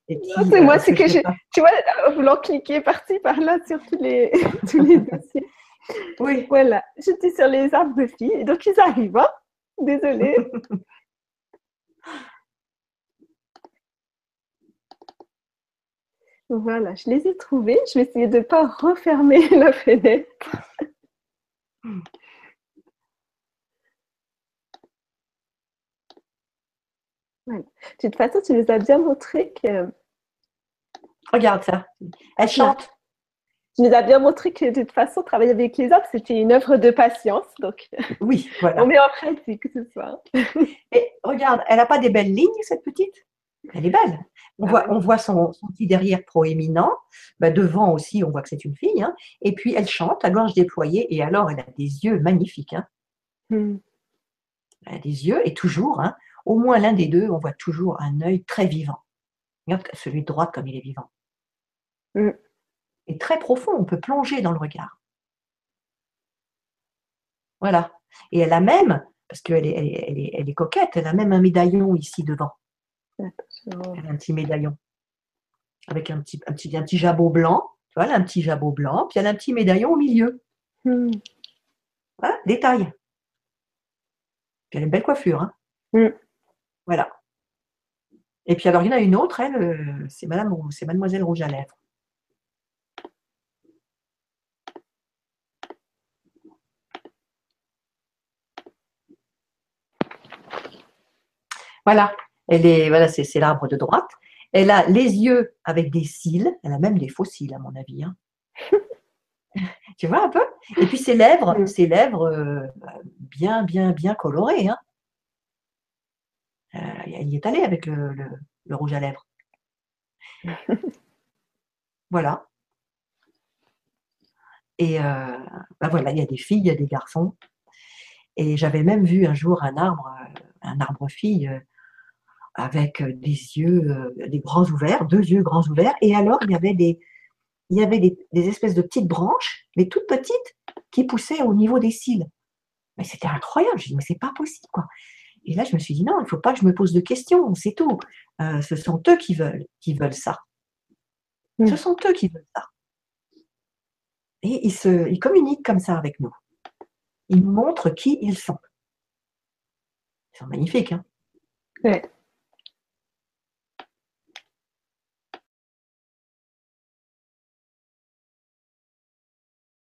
C'est moi, c'est que, je, tu vois, en voulant cliquer par-ci, par-là sur tous les, tous les dossiers. Oui. Voilà, j'étais sur les arbres de filles, donc ils arrivent, hein Désolée. Voilà, je les ai trouvés. Je vais essayer de ne pas refermer la fenêtre. De toute façon, tu nous as bien montré que.
Regarde ça. Elle chante.
Tu nous as bien montré que de toute façon, travailler avec les arbres, c'était une œuvre de patience. Donc,
oui, voilà.
On met en pratique ce soir.
Et regarde, elle n'a pas des belles lignes, cette petite? Elle est belle. On, voit, on voit son, petit derrière proéminent. Bah, devant aussi, on voit que c'est une fille. Hein. Et puis, elle chante à gorge déployée. Et alors, elle a des yeux magnifiques. Hein. Hmm. Elle a des yeux, et toujours, hein, au moins l'un des deux, on voit toujours un œil très vivant. Regarde celui de droite comme il est vivant. Hmm. Et très profond, on peut plonger dans le regard. Voilà. Et elle a même, parce qu'elle est, elle est coquette, elle a même un médaillon ici devant. A un petit médaillon avec un petit, un petit, un petit jabot blanc. Tu vois, un petit jabot blanc, puis elle a un petit médaillon au milieu. Hmm. Voilà, détail. Puis elle a une belle coiffure. Hein. Hmm. Voilà. Et puis alors, il y en a une autre, elle, euh, c'est Madame, c'est Mademoiselle Rouge à lèvres. Voilà. Elle est, voilà, c'est, l'arbre de droite. Elle a les yeux avec des cils. Elle a même des faux cils, à mon avis. Hein. tu vois un peu? Et puis ses lèvres, ses lèvres euh, bien, bien, bien colorées. Hein. Euh, elle y est allée avec le, rouge à lèvres. voilà. Et euh, ben voilà, il y a des filles, il y a des garçons. Et j'avais même vu un jour un arbre, un arbre fille avec euh, des yeux, euh, des grands ouverts, deux yeux grands ouverts. Et alors, il y avait des, il y avait des, espèces de petites branches, mais toutes petites, qui poussaient au niveau des cils. Mais c'était incroyable. Je dit, mais c'est pas possible, quoi. Et là, je me suis dit, non, il ne faut pas que je me pose de questions, c'est tout. Euh, ce sont eux qui veulent, qui veulent ça. Ce mm. sont eux qui veulent ça. Et ils, se, ils communiquent comme ça avec nous. Ils nous montrent qui ils sont. Ils sont magnifiques, hein
ouais.